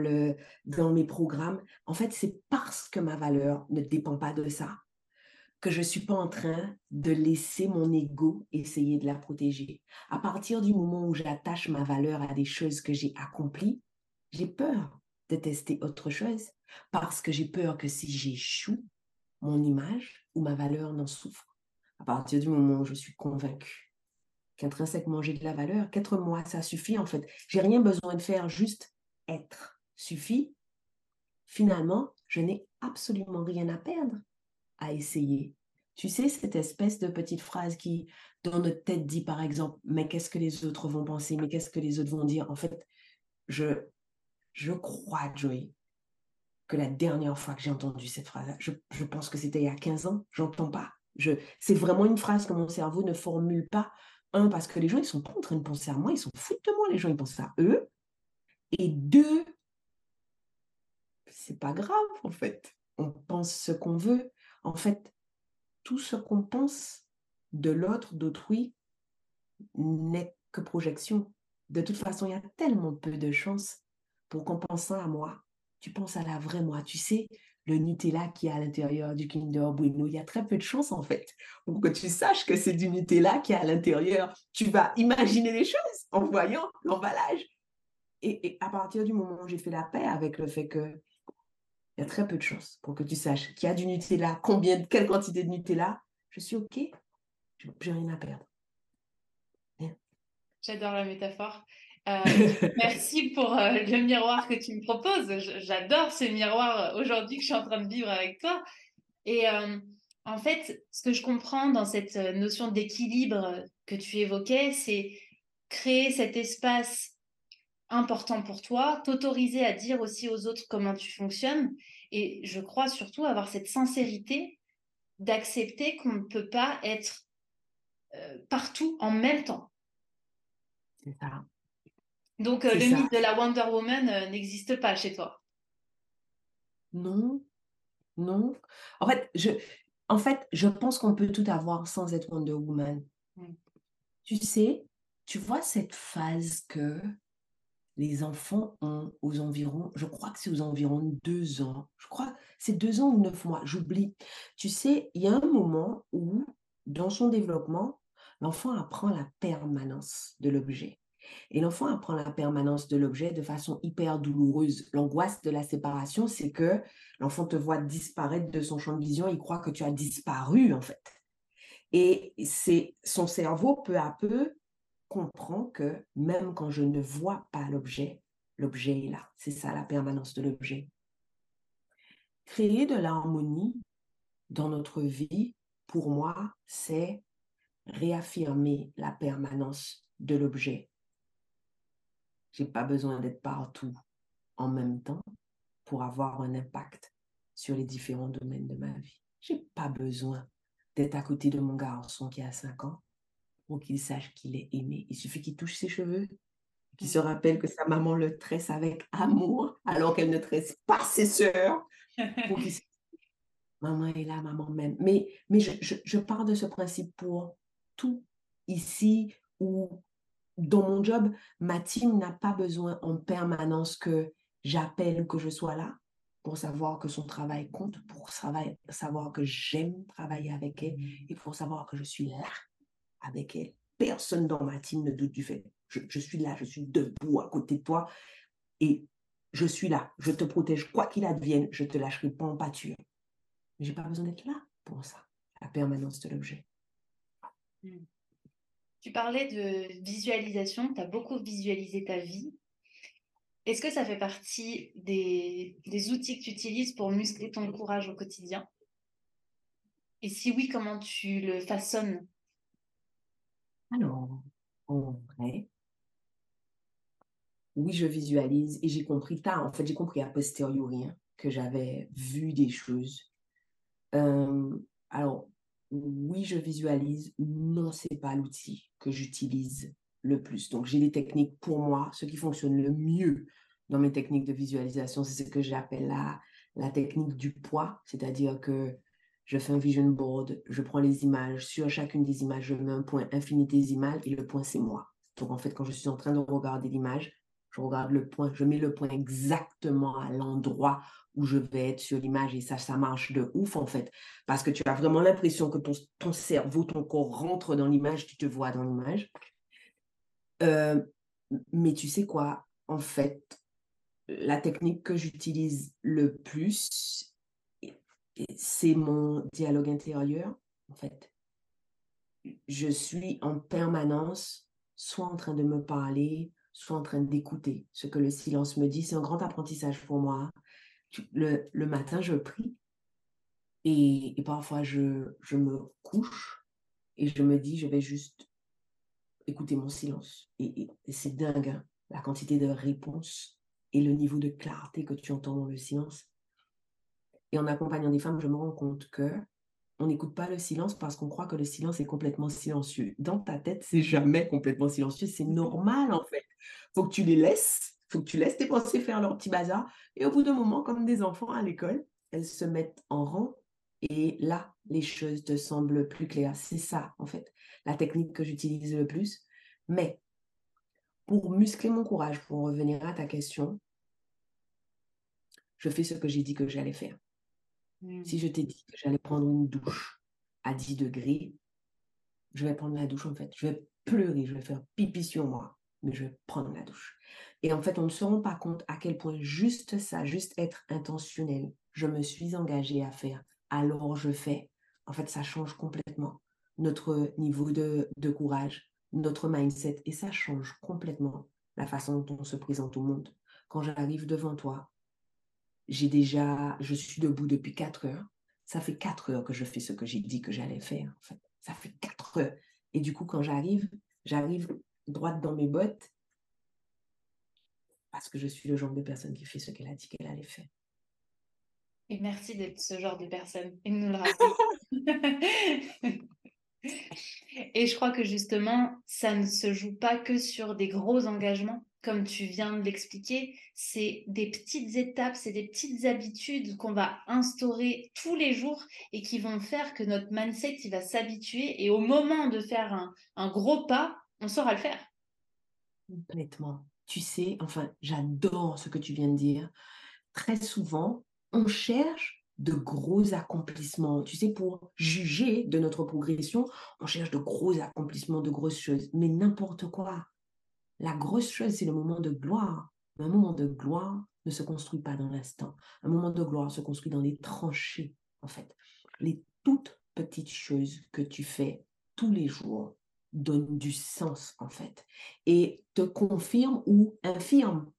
dans mes programmes. En fait, c'est parce que ma valeur ne dépend pas de ça que je ne suis pas en train de laisser mon ego essayer de la protéger. À partir du moment où j'attache ma valeur à des choses que j'ai accomplies, j'ai peur de tester autre chose parce que j'ai peur que si j'échoue, mon image ou ma valeur n'en souffre. À partir du moment où je suis convaincue qu'intrinsèquement j'ai de la valeur, qu'être moi, ça suffit en fait. J'ai rien besoin de faire, juste être suffit. Finalement, je n'ai absolument rien à perdre à essayer. Tu sais, cette espèce de petite phrase qui, dans notre tête, dit par exemple, mais qu'est-ce que les autres vont penser, mais qu'est-ce que les autres vont dire En fait, je, je crois, Joey, que la dernière fois que j'ai entendu cette phrase, je, je pense que c'était il y a 15 ans, j'entends pas. Je, c'est vraiment une phrase que mon cerveau ne formule pas un, parce que les gens, ils sont pas en train de penser à moi, ils sont foutent de moi, les gens, ils pensent à eux. Et deux, c'est pas grave, en fait. On pense ce qu'on veut. En fait, tout ce qu'on pense de l'autre, d'autrui, n'est que projection. De toute façon, il y a tellement peu de chances pour qu'en pensant à moi, tu penses à la vraie moi. Tu sais, le Nutella qui est à l'intérieur du Kinder Bueno. Il y a très peu de chances, en fait, pour que tu saches que c'est du Nutella qui est à l'intérieur. Tu vas imaginer les choses en voyant l'emballage. Et, à partir du moment où j'ai fait la paix avec le fait que il y a très peu de chances pour que tu saches qu'il y a du Nutella, combien, quelle quantité de Nutella, je suis OK. J'ai rien à perdre. J'adore la métaphore. Euh, merci pour euh, le miroir que tu me proposes. J'adore ce miroir euh, aujourd'hui que je suis en train de vivre avec toi. Et en fait, ce que je comprends dans cette notion d'équilibre que tu évoquais, c'est créer cet espace important pour toi, t'autoriser à dire aussi aux autres comment tu fonctionnes. Et je crois surtout avoir cette sincérité d'accepter qu'on ne peut pas être partout en même temps. C'est ça. Donc, euh, le mythe de la Wonder Woman euh, n'existe pas chez toi Non, non. En fait, je, en fait, je pense qu'on peut tout avoir sans être Wonder Woman. Mm. Tu sais, tu vois cette phase que les enfants ont aux environs, je crois que c'est aux environs deux ans. Je crois c'est deux ans ou neuf mois, j'oublie. Tu sais, il y a un moment où, dans son développement, l'enfant apprend la permanence de l'objet. Et l'enfant apprend la permanence de l'objet de façon hyper douloureuse. L'angoisse de la séparation, c'est que l'enfant te voit disparaître de son champ de vision, il croit que tu as disparu en fait. Et c'est son cerveau peu à peu comprend que même quand je ne vois pas l'objet, l'objet est là. C'est ça la permanence de l'objet. Créer de l'harmonie dans notre vie, pour moi, c'est réaffirmer la permanence de l'objet. J'ai pas besoin d'être partout en même temps pour avoir un impact sur les différents domaines de ma vie. J'ai pas besoin d'être à côté de mon garçon qui a 5 ans pour qu'il sache qu'il est aimé. Il suffit qu'il touche ses cheveux, qu'il se rappelle que sa maman le tresse avec amour alors qu'elle ne tresse pas ses sœurs. Pour maman est là, maman même. Mais, mais je, je, je pars de ce principe pour tout ici où dans mon job, ma team n'a pas besoin en permanence que j'appelle, que je sois là pour savoir que son travail compte, pour savoir que j'aime travailler avec elle et pour savoir que je suis là avec elle. Personne dans ma team ne doute du fait. Je, je suis là, je suis debout à côté de toi et je suis là, je te protège, quoi qu'il advienne, je te lâcherai pas en pâture. Mais j'ai pas besoin d'être là pour ça, la permanence de l'objet. Hmm. Tu parlais de visualisation, tu as beaucoup visualisé ta vie. Est-ce que ça fait partie des, outils que tu utilises pour muscler ton courage au quotidien? Et si oui, comment tu le façonnes? Alors, en vrai, oui, je visualise et j'ai compris tard, en fait, j'ai compris a posteriori hein, que j'avais vu des choses. Euh, alors, oui, je visualise, non, c'est pas l'outil que j'utilise le plus. Donc, j'ai des techniques pour moi, ce qui fonctionne le mieux dans mes techniques de visualisation, c'est ce que j'appelle la, la technique du poids, c'est-à-dire que je fais un vision board, je prends les images, sur chacune des images, je mets un point infinitésimal et le point, c'est moi. Donc, en fait, quand je suis en train de regarder l'image, je regarde le point, je mets le point exactement à l'endroit où je vais être sur l'image et ça, ça marche de ouf en fait. Parce que tu as vraiment l'impression que ton, cerveau, ton corps rentre dans l'image, tu te vois dans l'image. Euh, mais tu sais quoi, en fait, la technique que j'utilise le plus, c'est mon dialogue intérieur, en fait. Je suis en permanence soit en train de me parler, soit en train d'écouter ce que le silence me dit. C'est un grand apprentissage pour moi. Le, matin, je prie et, parfois je, je me couche et je me dis, je vais juste écouter mon silence. Et, c'est dingue, hein, la quantité de réponses et le niveau de clarté que tu entends dans le silence. Et en accompagnant des femmes, je me rends compte que on n'écoute pas le silence parce qu'on croit que le silence est complètement silencieux. Dans ta tête, c'est jamais complètement silencieux, c'est normal en fait. Faut que tu les laisses, faut que tu laisses tes pensées faire leur petit bazar. Et au bout d'un moment, comme des enfants à l'école, elles se mettent en rang et là, les choses te semblent plus claires. C'est ça en fait, la technique que j'utilise le plus. Mais pour muscler mon courage, pour revenir à ta question, je fais ce que j'ai dit que j'allais faire. Mmh. Si je t'ai dit que j'allais prendre une douche à 10 degrés, je vais prendre la douche en fait. Je vais pleurer, je vais faire pipi sur moi, mais je vais prendre la douche. Et en fait, on ne se rend pas compte à quel point juste ça, juste être intentionnel, je me suis engagée à faire, alors je fais. En fait, ça change complètement notre niveau de, de courage, notre mindset, et ça change complètement la façon dont on se présente au monde. Quand j'arrive devant toi, j'ai déjà, je suis debout depuis quatre heures. Ça fait quatre heures que je fais ce que j'ai dit que j'allais faire. En fait. Ça fait quatre heures. Et du coup, quand j'arrive, j'arrive droite dans mes bottes parce que je suis le genre de personne qui fait ce qu'elle a dit qu'elle allait faire. Et merci d'être ce genre de personne et nous le rappeler. et je crois que justement, ça ne se joue pas que sur des gros engagements, comme tu viens de l'expliquer, c'est des petites étapes, c'est des petites habitudes qu'on va instaurer tous les jours et qui vont faire que notre mindset il va s'habituer et au moment de faire un, un gros pas, on saura le faire. Complètement. Tu sais, enfin, j'adore ce que tu viens de dire. Très souvent, on cherche de gros accomplissements. Tu sais, pour juger de notre progression, on cherche de gros accomplissements, de grosses choses, mais n'importe quoi. La grosse chose, c'est le moment de gloire. Un moment de gloire ne se construit pas dans l'instant. Un moment de gloire se construit dans les tranchées, en fait. Les toutes petites choses que tu fais tous les jours donnent du sens, en fait, et te confirment ou infirment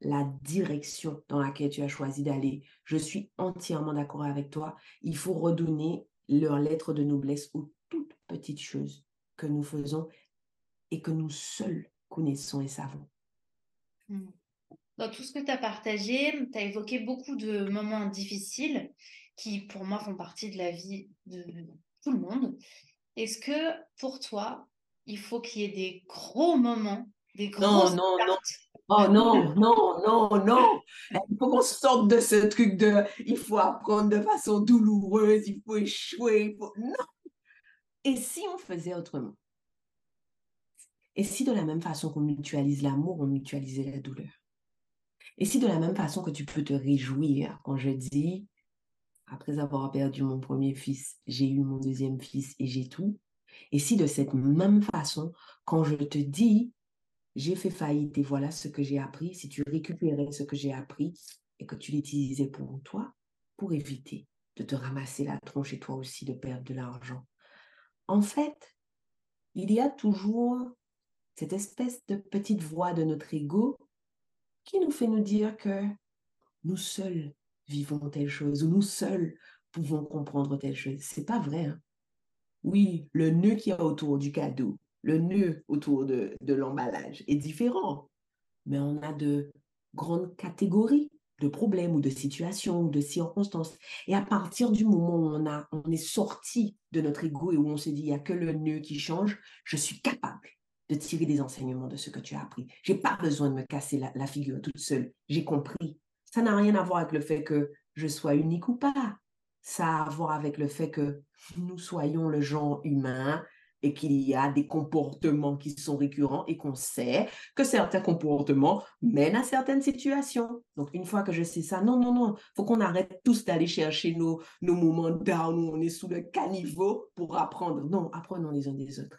la direction dans laquelle tu as choisi d'aller. Je suis entièrement d'accord avec toi. Il faut redonner leur lettre de noblesse aux toutes petites choses que nous faisons et que nous seuls connaissons et savons. Hmm. Dans tout ce que tu as partagé, tu as évoqué beaucoup de moments difficiles qui, pour moi, font partie de la vie de tout le monde. Est-ce que pour toi, il faut qu'il y ait des gros moments, des gros... Non, non, non. Oh non, non, non, non. Il faut qu'on sorte de ce truc de il faut apprendre de façon douloureuse, il faut échouer. Non. Et si on faisait autrement? Et si de la même façon qu'on mutualise l'amour, on mutualisait la douleur? Et si de la même façon que tu peux te réjouir quand je dis, après avoir perdu mon premier fils, j'ai eu mon deuxième fils et j'ai tout Et si de cette même façon, quand je te dis, j'ai fait faillite et voilà ce que j'ai appris, si tu récupérais ce que j'ai appris et que tu l'utilisais pour toi, pour éviter de te ramasser la tronche et toi aussi de perdre de l'argent. En fait, il y a toujours cette espèce de petite voix de notre ego qui nous fait nous dire que nous seuls vivons telle chose, ou nous seuls pouvons comprendre telle chose. C'est pas vrai. Hein. Oui, le nœud qui a autour du cadeau, le nœud autour de, de l'emballage est différent, mais on a de grandes catégories de problèmes ou de situations ou de circonstances. Et à partir du moment où on, a, on est sorti de notre ego et où on se dit, il n'y a que le nœud qui change, je suis capable de tirer des enseignements de ce que tu as appris. Je n'ai pas besoin de me casser la, la figure toute seule. J'ai compris. Ça n'a rien à voir avec le fait que je sois unique ou pas. Ça a à voir avec le fait que nous soyons le genre humain et qu'il y a des comportements qui sont récurrents et qu'on sait que certains comportements mènent à certaines situations. Donc, une fois que je sais ça, non, non, non, faut qu'on arrête tous d'aller chercher nos, nos moments down où on est sous le caniveau pour apprendre. Non, apprenons les uns des autres.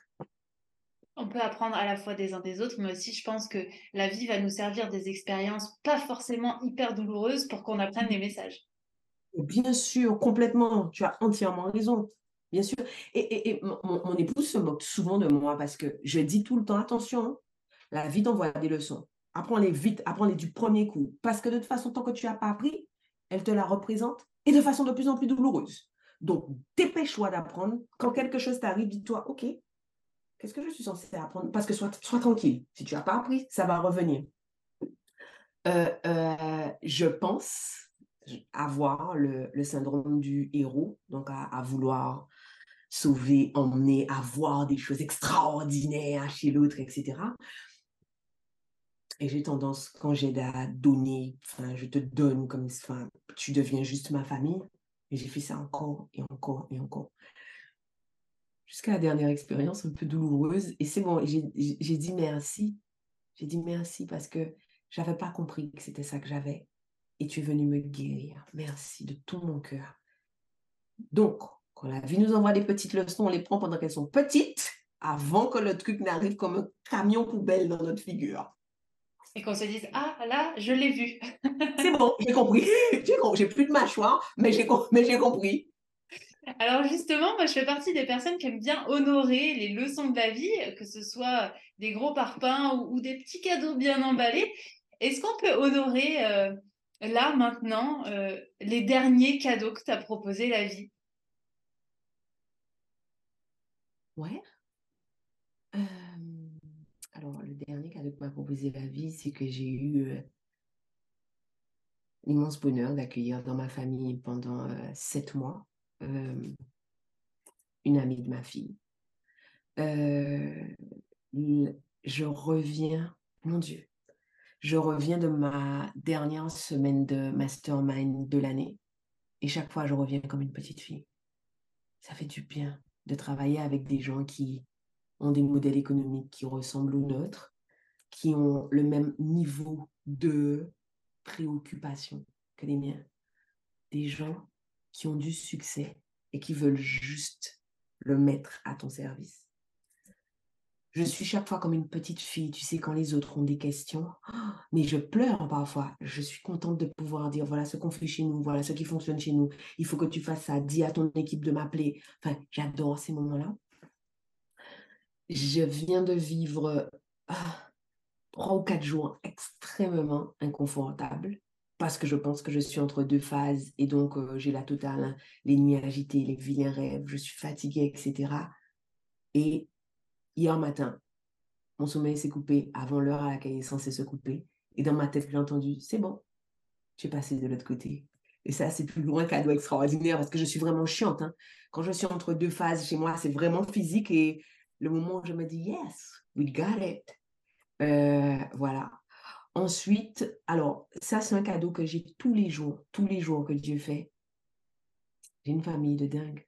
On peut apprendre à la fois des uns des autres, mais aussi je pense que la vie va nous servir des expériences pas forcément hyper douloureuses pour qu'on apprenne des messages. Bien sûr, complètement, tu as entièrement raison. Bien sûr. Et, mon, épouse se moque souvent de moi parce que je dis tout le temps, attention, la vie t'envoie des leçons. Apprends-les vite, apprends-les du premier coup. Parce que de toute façon, tant que tu n'as pas appris, elle te la représente et de façon de plus en plus douloureuse. Donc, dépêche-toi d'apprendre. Quand quelque chose t'arrive, dis-toi, OK, qu'est-ce que je suis censée apprendre? Parce que sois, tranquille. Si tu n'as pas appris, ça va revenir. Euh, euh, je pense avoir le, syndrome du héros, donc à vouloir sauver, emmener, avoir des choses extraordinaires chez l'autre, etc. Et j'ai tendance, quand j'ai à donner, enfin, je te donne comme, enfin, tu deviens juste ma famille. Et j'ai fait ça encore et encore et encore. Jusqu'à la dernière expérience un peu douloureuse. Et c'est bon, j'ai dit merci. J'ai dit merci parce que j'avais pas compris que c'était ça que j'avais. Et tu es venu me guérir. Merci de tout mon cœur. Donc, quand la vie nous envoie des petites leçons, on les prend pendant qu'elles sont petites, avant que le truc n'arrive comme un camion poubelle dans notre figure. Et qu'on se dise, ah là, je l'ai vu. C'est bon, j'ai compris. J'ai plus de mâchoire, mais j'ai compris. Alors justement, moi je fais partie des personnes qui aiment bien honorer les leçons de la vie, que ce soit des gros parpaings ou, des petits cadeaux bien emballés. Est-ce qu'on peut honorer euh, là maintenant euh, les derniers cadeaux que t'a proposé la vie? Ouais. alors, le dernier cadeau que m'a proposé la vie, c'est que j'ai eu l'immense bonheur d'accueillir dans ma famille pendant sept mois une amie de ma fille. je reviens, mon Dieu, je reviens de ma dernière semaine de mastermind de l'année et chaque fois je reviens comme une petite fille. Ça fait du bien de travailler avec des gens qui ont des modèles économiques qui ressemblent aux nôtres, qui ont le même niveau de préoccupation que les miens. Des gens qui ont du succès et qui veulent juste le mettre à ton service. Je suis chaque fois comme une petite fille, tu sais, quand les autres ont des questions, mais je pleure parfois. Je suis contente de pouvoir dire, voilà ce qu'on fait chez nous, voilà ce qui fonctionne chez nous. Il faut que tu fasses ça. Dis à ton équipe de m'appeler. Enfin, j'adore ces moments-là. Je viens de vivre ah, trois ou quatre jours extrêmement inconfortables parce que je pense que je suis entre deux phases et donc j'ai la totale, hein, les nuits agitées, les vilains rêves, je suis fatiguée, etc. Et Hier matin, mon sommeil s'est coupé avant l'heure à laquelle il est censé se couper. Et dans ma tête, j'ai entendu, c'est bon, j'ai passé de l'autre côté. Et ça, c'est plus loin cadeau extraordinaire parce que je suis vraiment chiante. Hein. Quand je suis entre deux phases chez moi, c'est vraiment physique. Et le moment où je me dis, yes, we got it. Euh, voilà. Ensuite, alors, ça, c'est un cadeau que j'ai tous les jours, tous les jours que Dieu fait. J'ai une famille de dingue.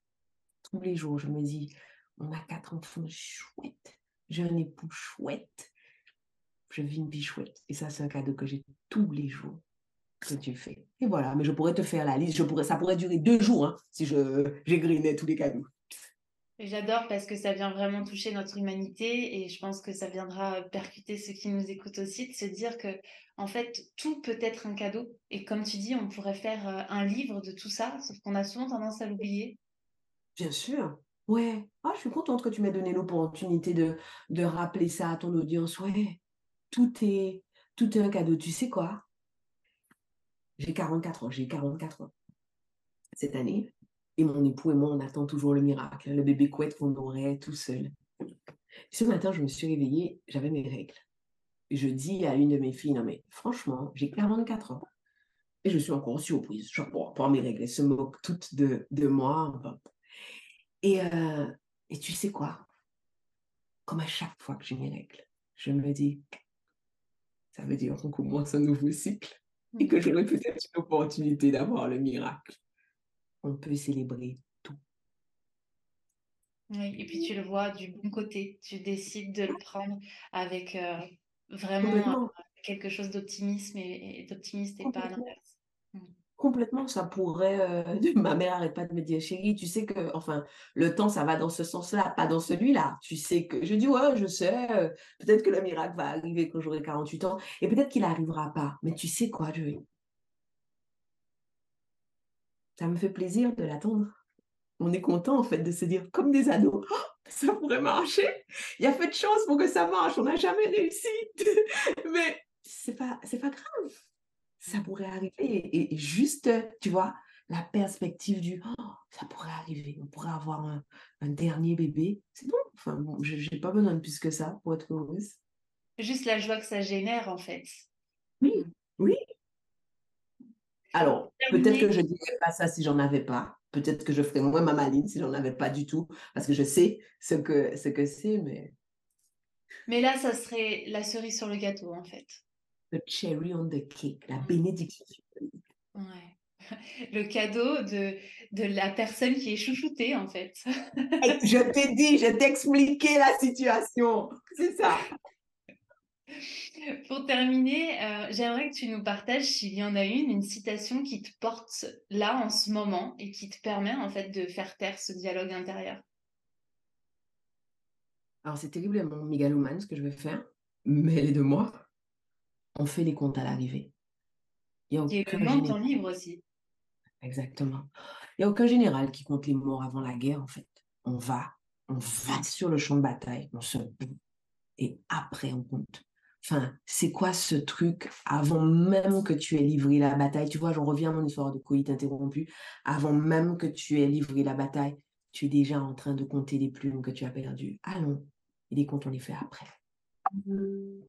Tous les jours, je me dis, on a quatre enfants chouettes. J'ai un époux chouette. Je vis une vie chouette. Et ça, c'est un cadeau que j'ai tous les jours que Dieu fait. Et voilà, mais je pourrais te faire la liste. Je pourrais, ça pourrait durer deux jours hein, si je j'égrenais tous les cadeaux. J'adore parce que ça vient vraiment toucher notre humanité et je pense que ça viendra percuter ceux qui nous écoutent aussi de se dire que en fait tout peut être un cadeau et comme tu dis on pourrait faire euh, un livre de tout ça sauf qu'on a souvent tendance à l'oublier. Bien sûr, Ouais, ah, je suis contente que tu m'aies donné l'opportunité de, de rappeler ça à ton audience. Ouais, tout est, tout est un cadeau. Tu sais quoi? J'ai 44 ans, j'ai 44 ans cette année. Et mon époux et moi, on attend toujours le miracle, le bébé couette qu'on aurait tout seul. Ce matin, je me suis réveillée, j'avais mes règles. Je dis à une de mes filles, non mais franchement, j'ai 44 ans. Et je suis encore surprise. Genre, bon, pour mes règles, elles se moquent toutes de, de moi. Et, euh, et tu sais quoi? Comme à chaque fois que j'ai mes règles, je me dis, ça veut dire qu'on commence un nouveau cycle et que j'aurai peut-être une opportunité d'avoir le miracle. On peut célébrer tout. Oui, et puis tu le vois du bon côté. Tu décides de le prendre avec euh, vraiment quelque chose d'optimisme et, d'optimiste et pas l'inverse. Mmh. Complètement, ça pourrait. Euh, ma mère n'arrête pas de me dire, chérie, tu sais que, enfin, le temps, ça va dans ce sens-là, pas dans celui-là. Tu sais que. Je dis, ouais, je sais, euh, peut-être que le miracle va arriver quand j'aurai 48 ans, et peut-être qu'il n'arrivera pas. Mais tu sais quoi, Joey? Ça me fait plaisir de l'attendre. On est content, en fait, de se dire, comme des ados, oh, ça pourrait marcher. Il y a fait de chance pour que ça marche, on n'a jamais réussi. Mais c'est pas, c'est pas grave ça pourrait arriver. Et, juste, tu vois, la perspective du oh, ça pourrait arriver, on pourrait avoir un, dernier bébé, c'est bon. Enfin, bon, je n'ai pas besoin de plus que ça pour être heureuse. Juste la joie que ça génère, en fait. Oui, oui. Alors, peut-être que je ne dirais pas ça si j'en avais pas. Peut-être que je ferais moins ma maline si j'en avais pas du tout, parce que je sais ce que ce que c'est, mais. Mais là, ça serait la cerise sur le gâteau, en fait the cherry on the cake, la mmh. bénédiction. Ouais. Le cadeau de, de la personne qui est chouchoutée, en fait. je t'ai dit, je t'ai expliqué la situation. C'est ça. Pour terminer, euh, j'aimerais que tu nous partages, s'il y en a une, une citation qui te porte là en ce moment et qui te permet en fait de faire taire ce dialogue intérieur. Alors c'est terriblement mégalomane ce que je vais faire, mais elle est de moi on fait les comptes à l'arrivée. Il y a aucun le nom de ton livre aussi. Exactement. Il n'y a aucun général qui compte les morts avant la guerre, en fait. On va, on va sur le champ de bataille, on se et après on compte. Enfin, c'est quoi ce truc avant même que tu aies livré la bataille? Tu vois, j'en reviens à mon histoire de coït interrompu. Avant même que tu aies livré la bataille, tu es déjà en train de compter les plumes que tu as perdues. Allons, et les comptes, on les fait après. Mmh,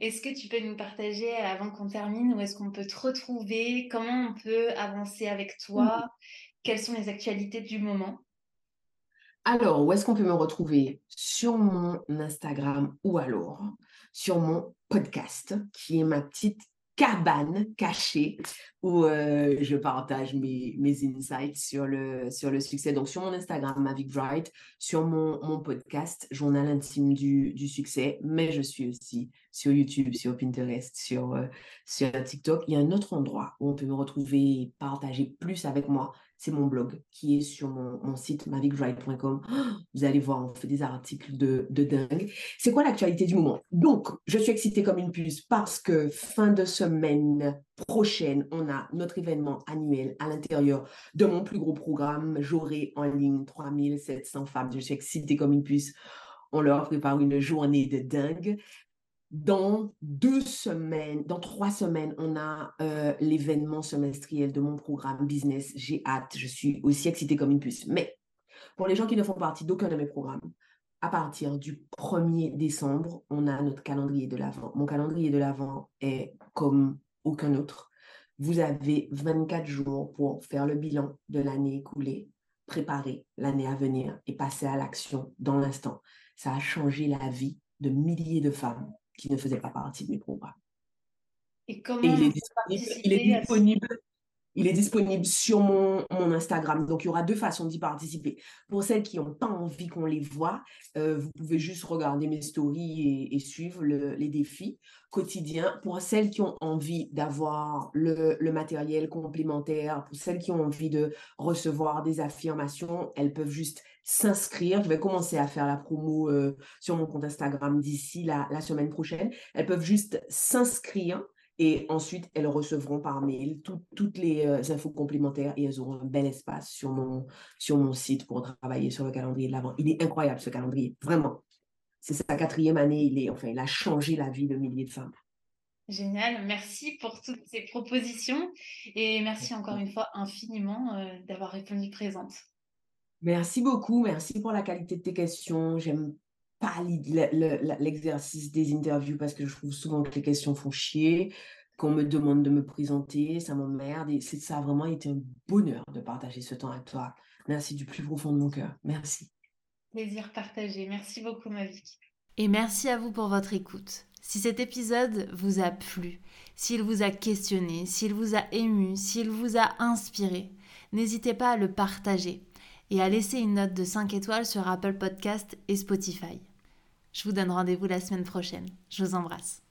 est-ce que tu peux nous partager avant qu'on termine où est-ce qu'on peut te retrouver? Comment on peut avancer avec toi? Mmh. Quelles sont les actualités du moment? Alors, où est-ce qu'on peut me retrouver? Sur mon Instagram ou alors sur mon podcast qui est ma petite cabane cachée où euh, je partage mes, insights sur le, sur le succès. Donc, sur mon Instagram, Mavic Bright, sur mon, mon podcast, Journal intime du, du succès, mais je suis aussi sur YouTube, sur Pinterest, sur, euh, sur TikTok. Il y a un autre endroit où on peut me retrouver et partager plus avec moi c'est mon blog qui est sur mon, site mavicdrive.com. Vous allez voir, on fait des articles de, de dingue. C'est quoi l'actualité du moment? Donc, je suis excitée comme une puce parce que fin de semaine prochaine, on a notre événement annuel à l'intérieur de mon plus gros programme. J'aurai en ligne 3700 femmes. Je suis excitée comme une puce. On leur prépare une journée de dingue. Dans deux semaines, dans trois semaines, on a euh, l'événement semestriel de mon programme business. J'ai hâte, je suis aussi excitée comme une puce. Mais pour les gens qui ne font partie d'aucun de mes programmes, à partir du 1er décembre, on a notre calendrier de l'Avent. Mon calendrier de l'Avent est comme aucun autre. Vous avez 24 jours pour faire le bilan de l'année écoulée, préparer l'année à venir et passer à l'action dans l'instant. Ça a changé la vie de milliers de femmes qui ne faisait pas partie de mes programmes. Et comment il, est disponible, il est disponible il est disponible sur mon, Instagram. Donc, il y aura deux façons d'y participer. Pour celles qui n'ont pas envie qu'on les voit, euh, vous pouvez juste regarder mes stories et, suivre les défis quotidiens. Pour celles qui ont envie d'avoir le, matériel complémentaire, pour celles qui ont envie de recevoir des affirmations, elles peuvent juste s'inscrire. Je vais commencer à faire la promo euh, sur mon compte Instagram d'ici la semaine prochaine. Elles peuvent juste s'inscrire et ensuite, elles recevront par mail toutes les euh, infos complémentaires et elles auront un bel espace sur mon, sur mon site pour travailler sur le calendrier de l'avant. Il est incroyable ce calendrier, vraiment. C'est sa quatrième année, il, est, enfin, il a changé la vie de milliers de femmes. Génial, merci pour toutes ces propositions et merci encore une fois infiniment euh, d'avoir répondu présente. Merci beaucoup, merci pour la qualité de tes questions. J'aime pas l'exercice des interviews parce que je trouve souvent que les questions font chier, qu'on me demande de me présenter, ça m'emmerde et ça a vraiment été un bonheur de partager ce temps avec toi. Merci du plus profond de mon cœur. Merci. Plaisir partagé. Merci beaucoup, Mavic. Et merci à vous pour votre écoute. Si cet épisode vous a plu, s'il vous a questionné, s'il vous a ému, s'il vous a inspiré, n'hésitez pas à le partager et à laisser une note de 5 étoiles sur Apple Podcast et Spotify. Je vous donne rendez-vous la semaine prochaine. Je vous embrasse.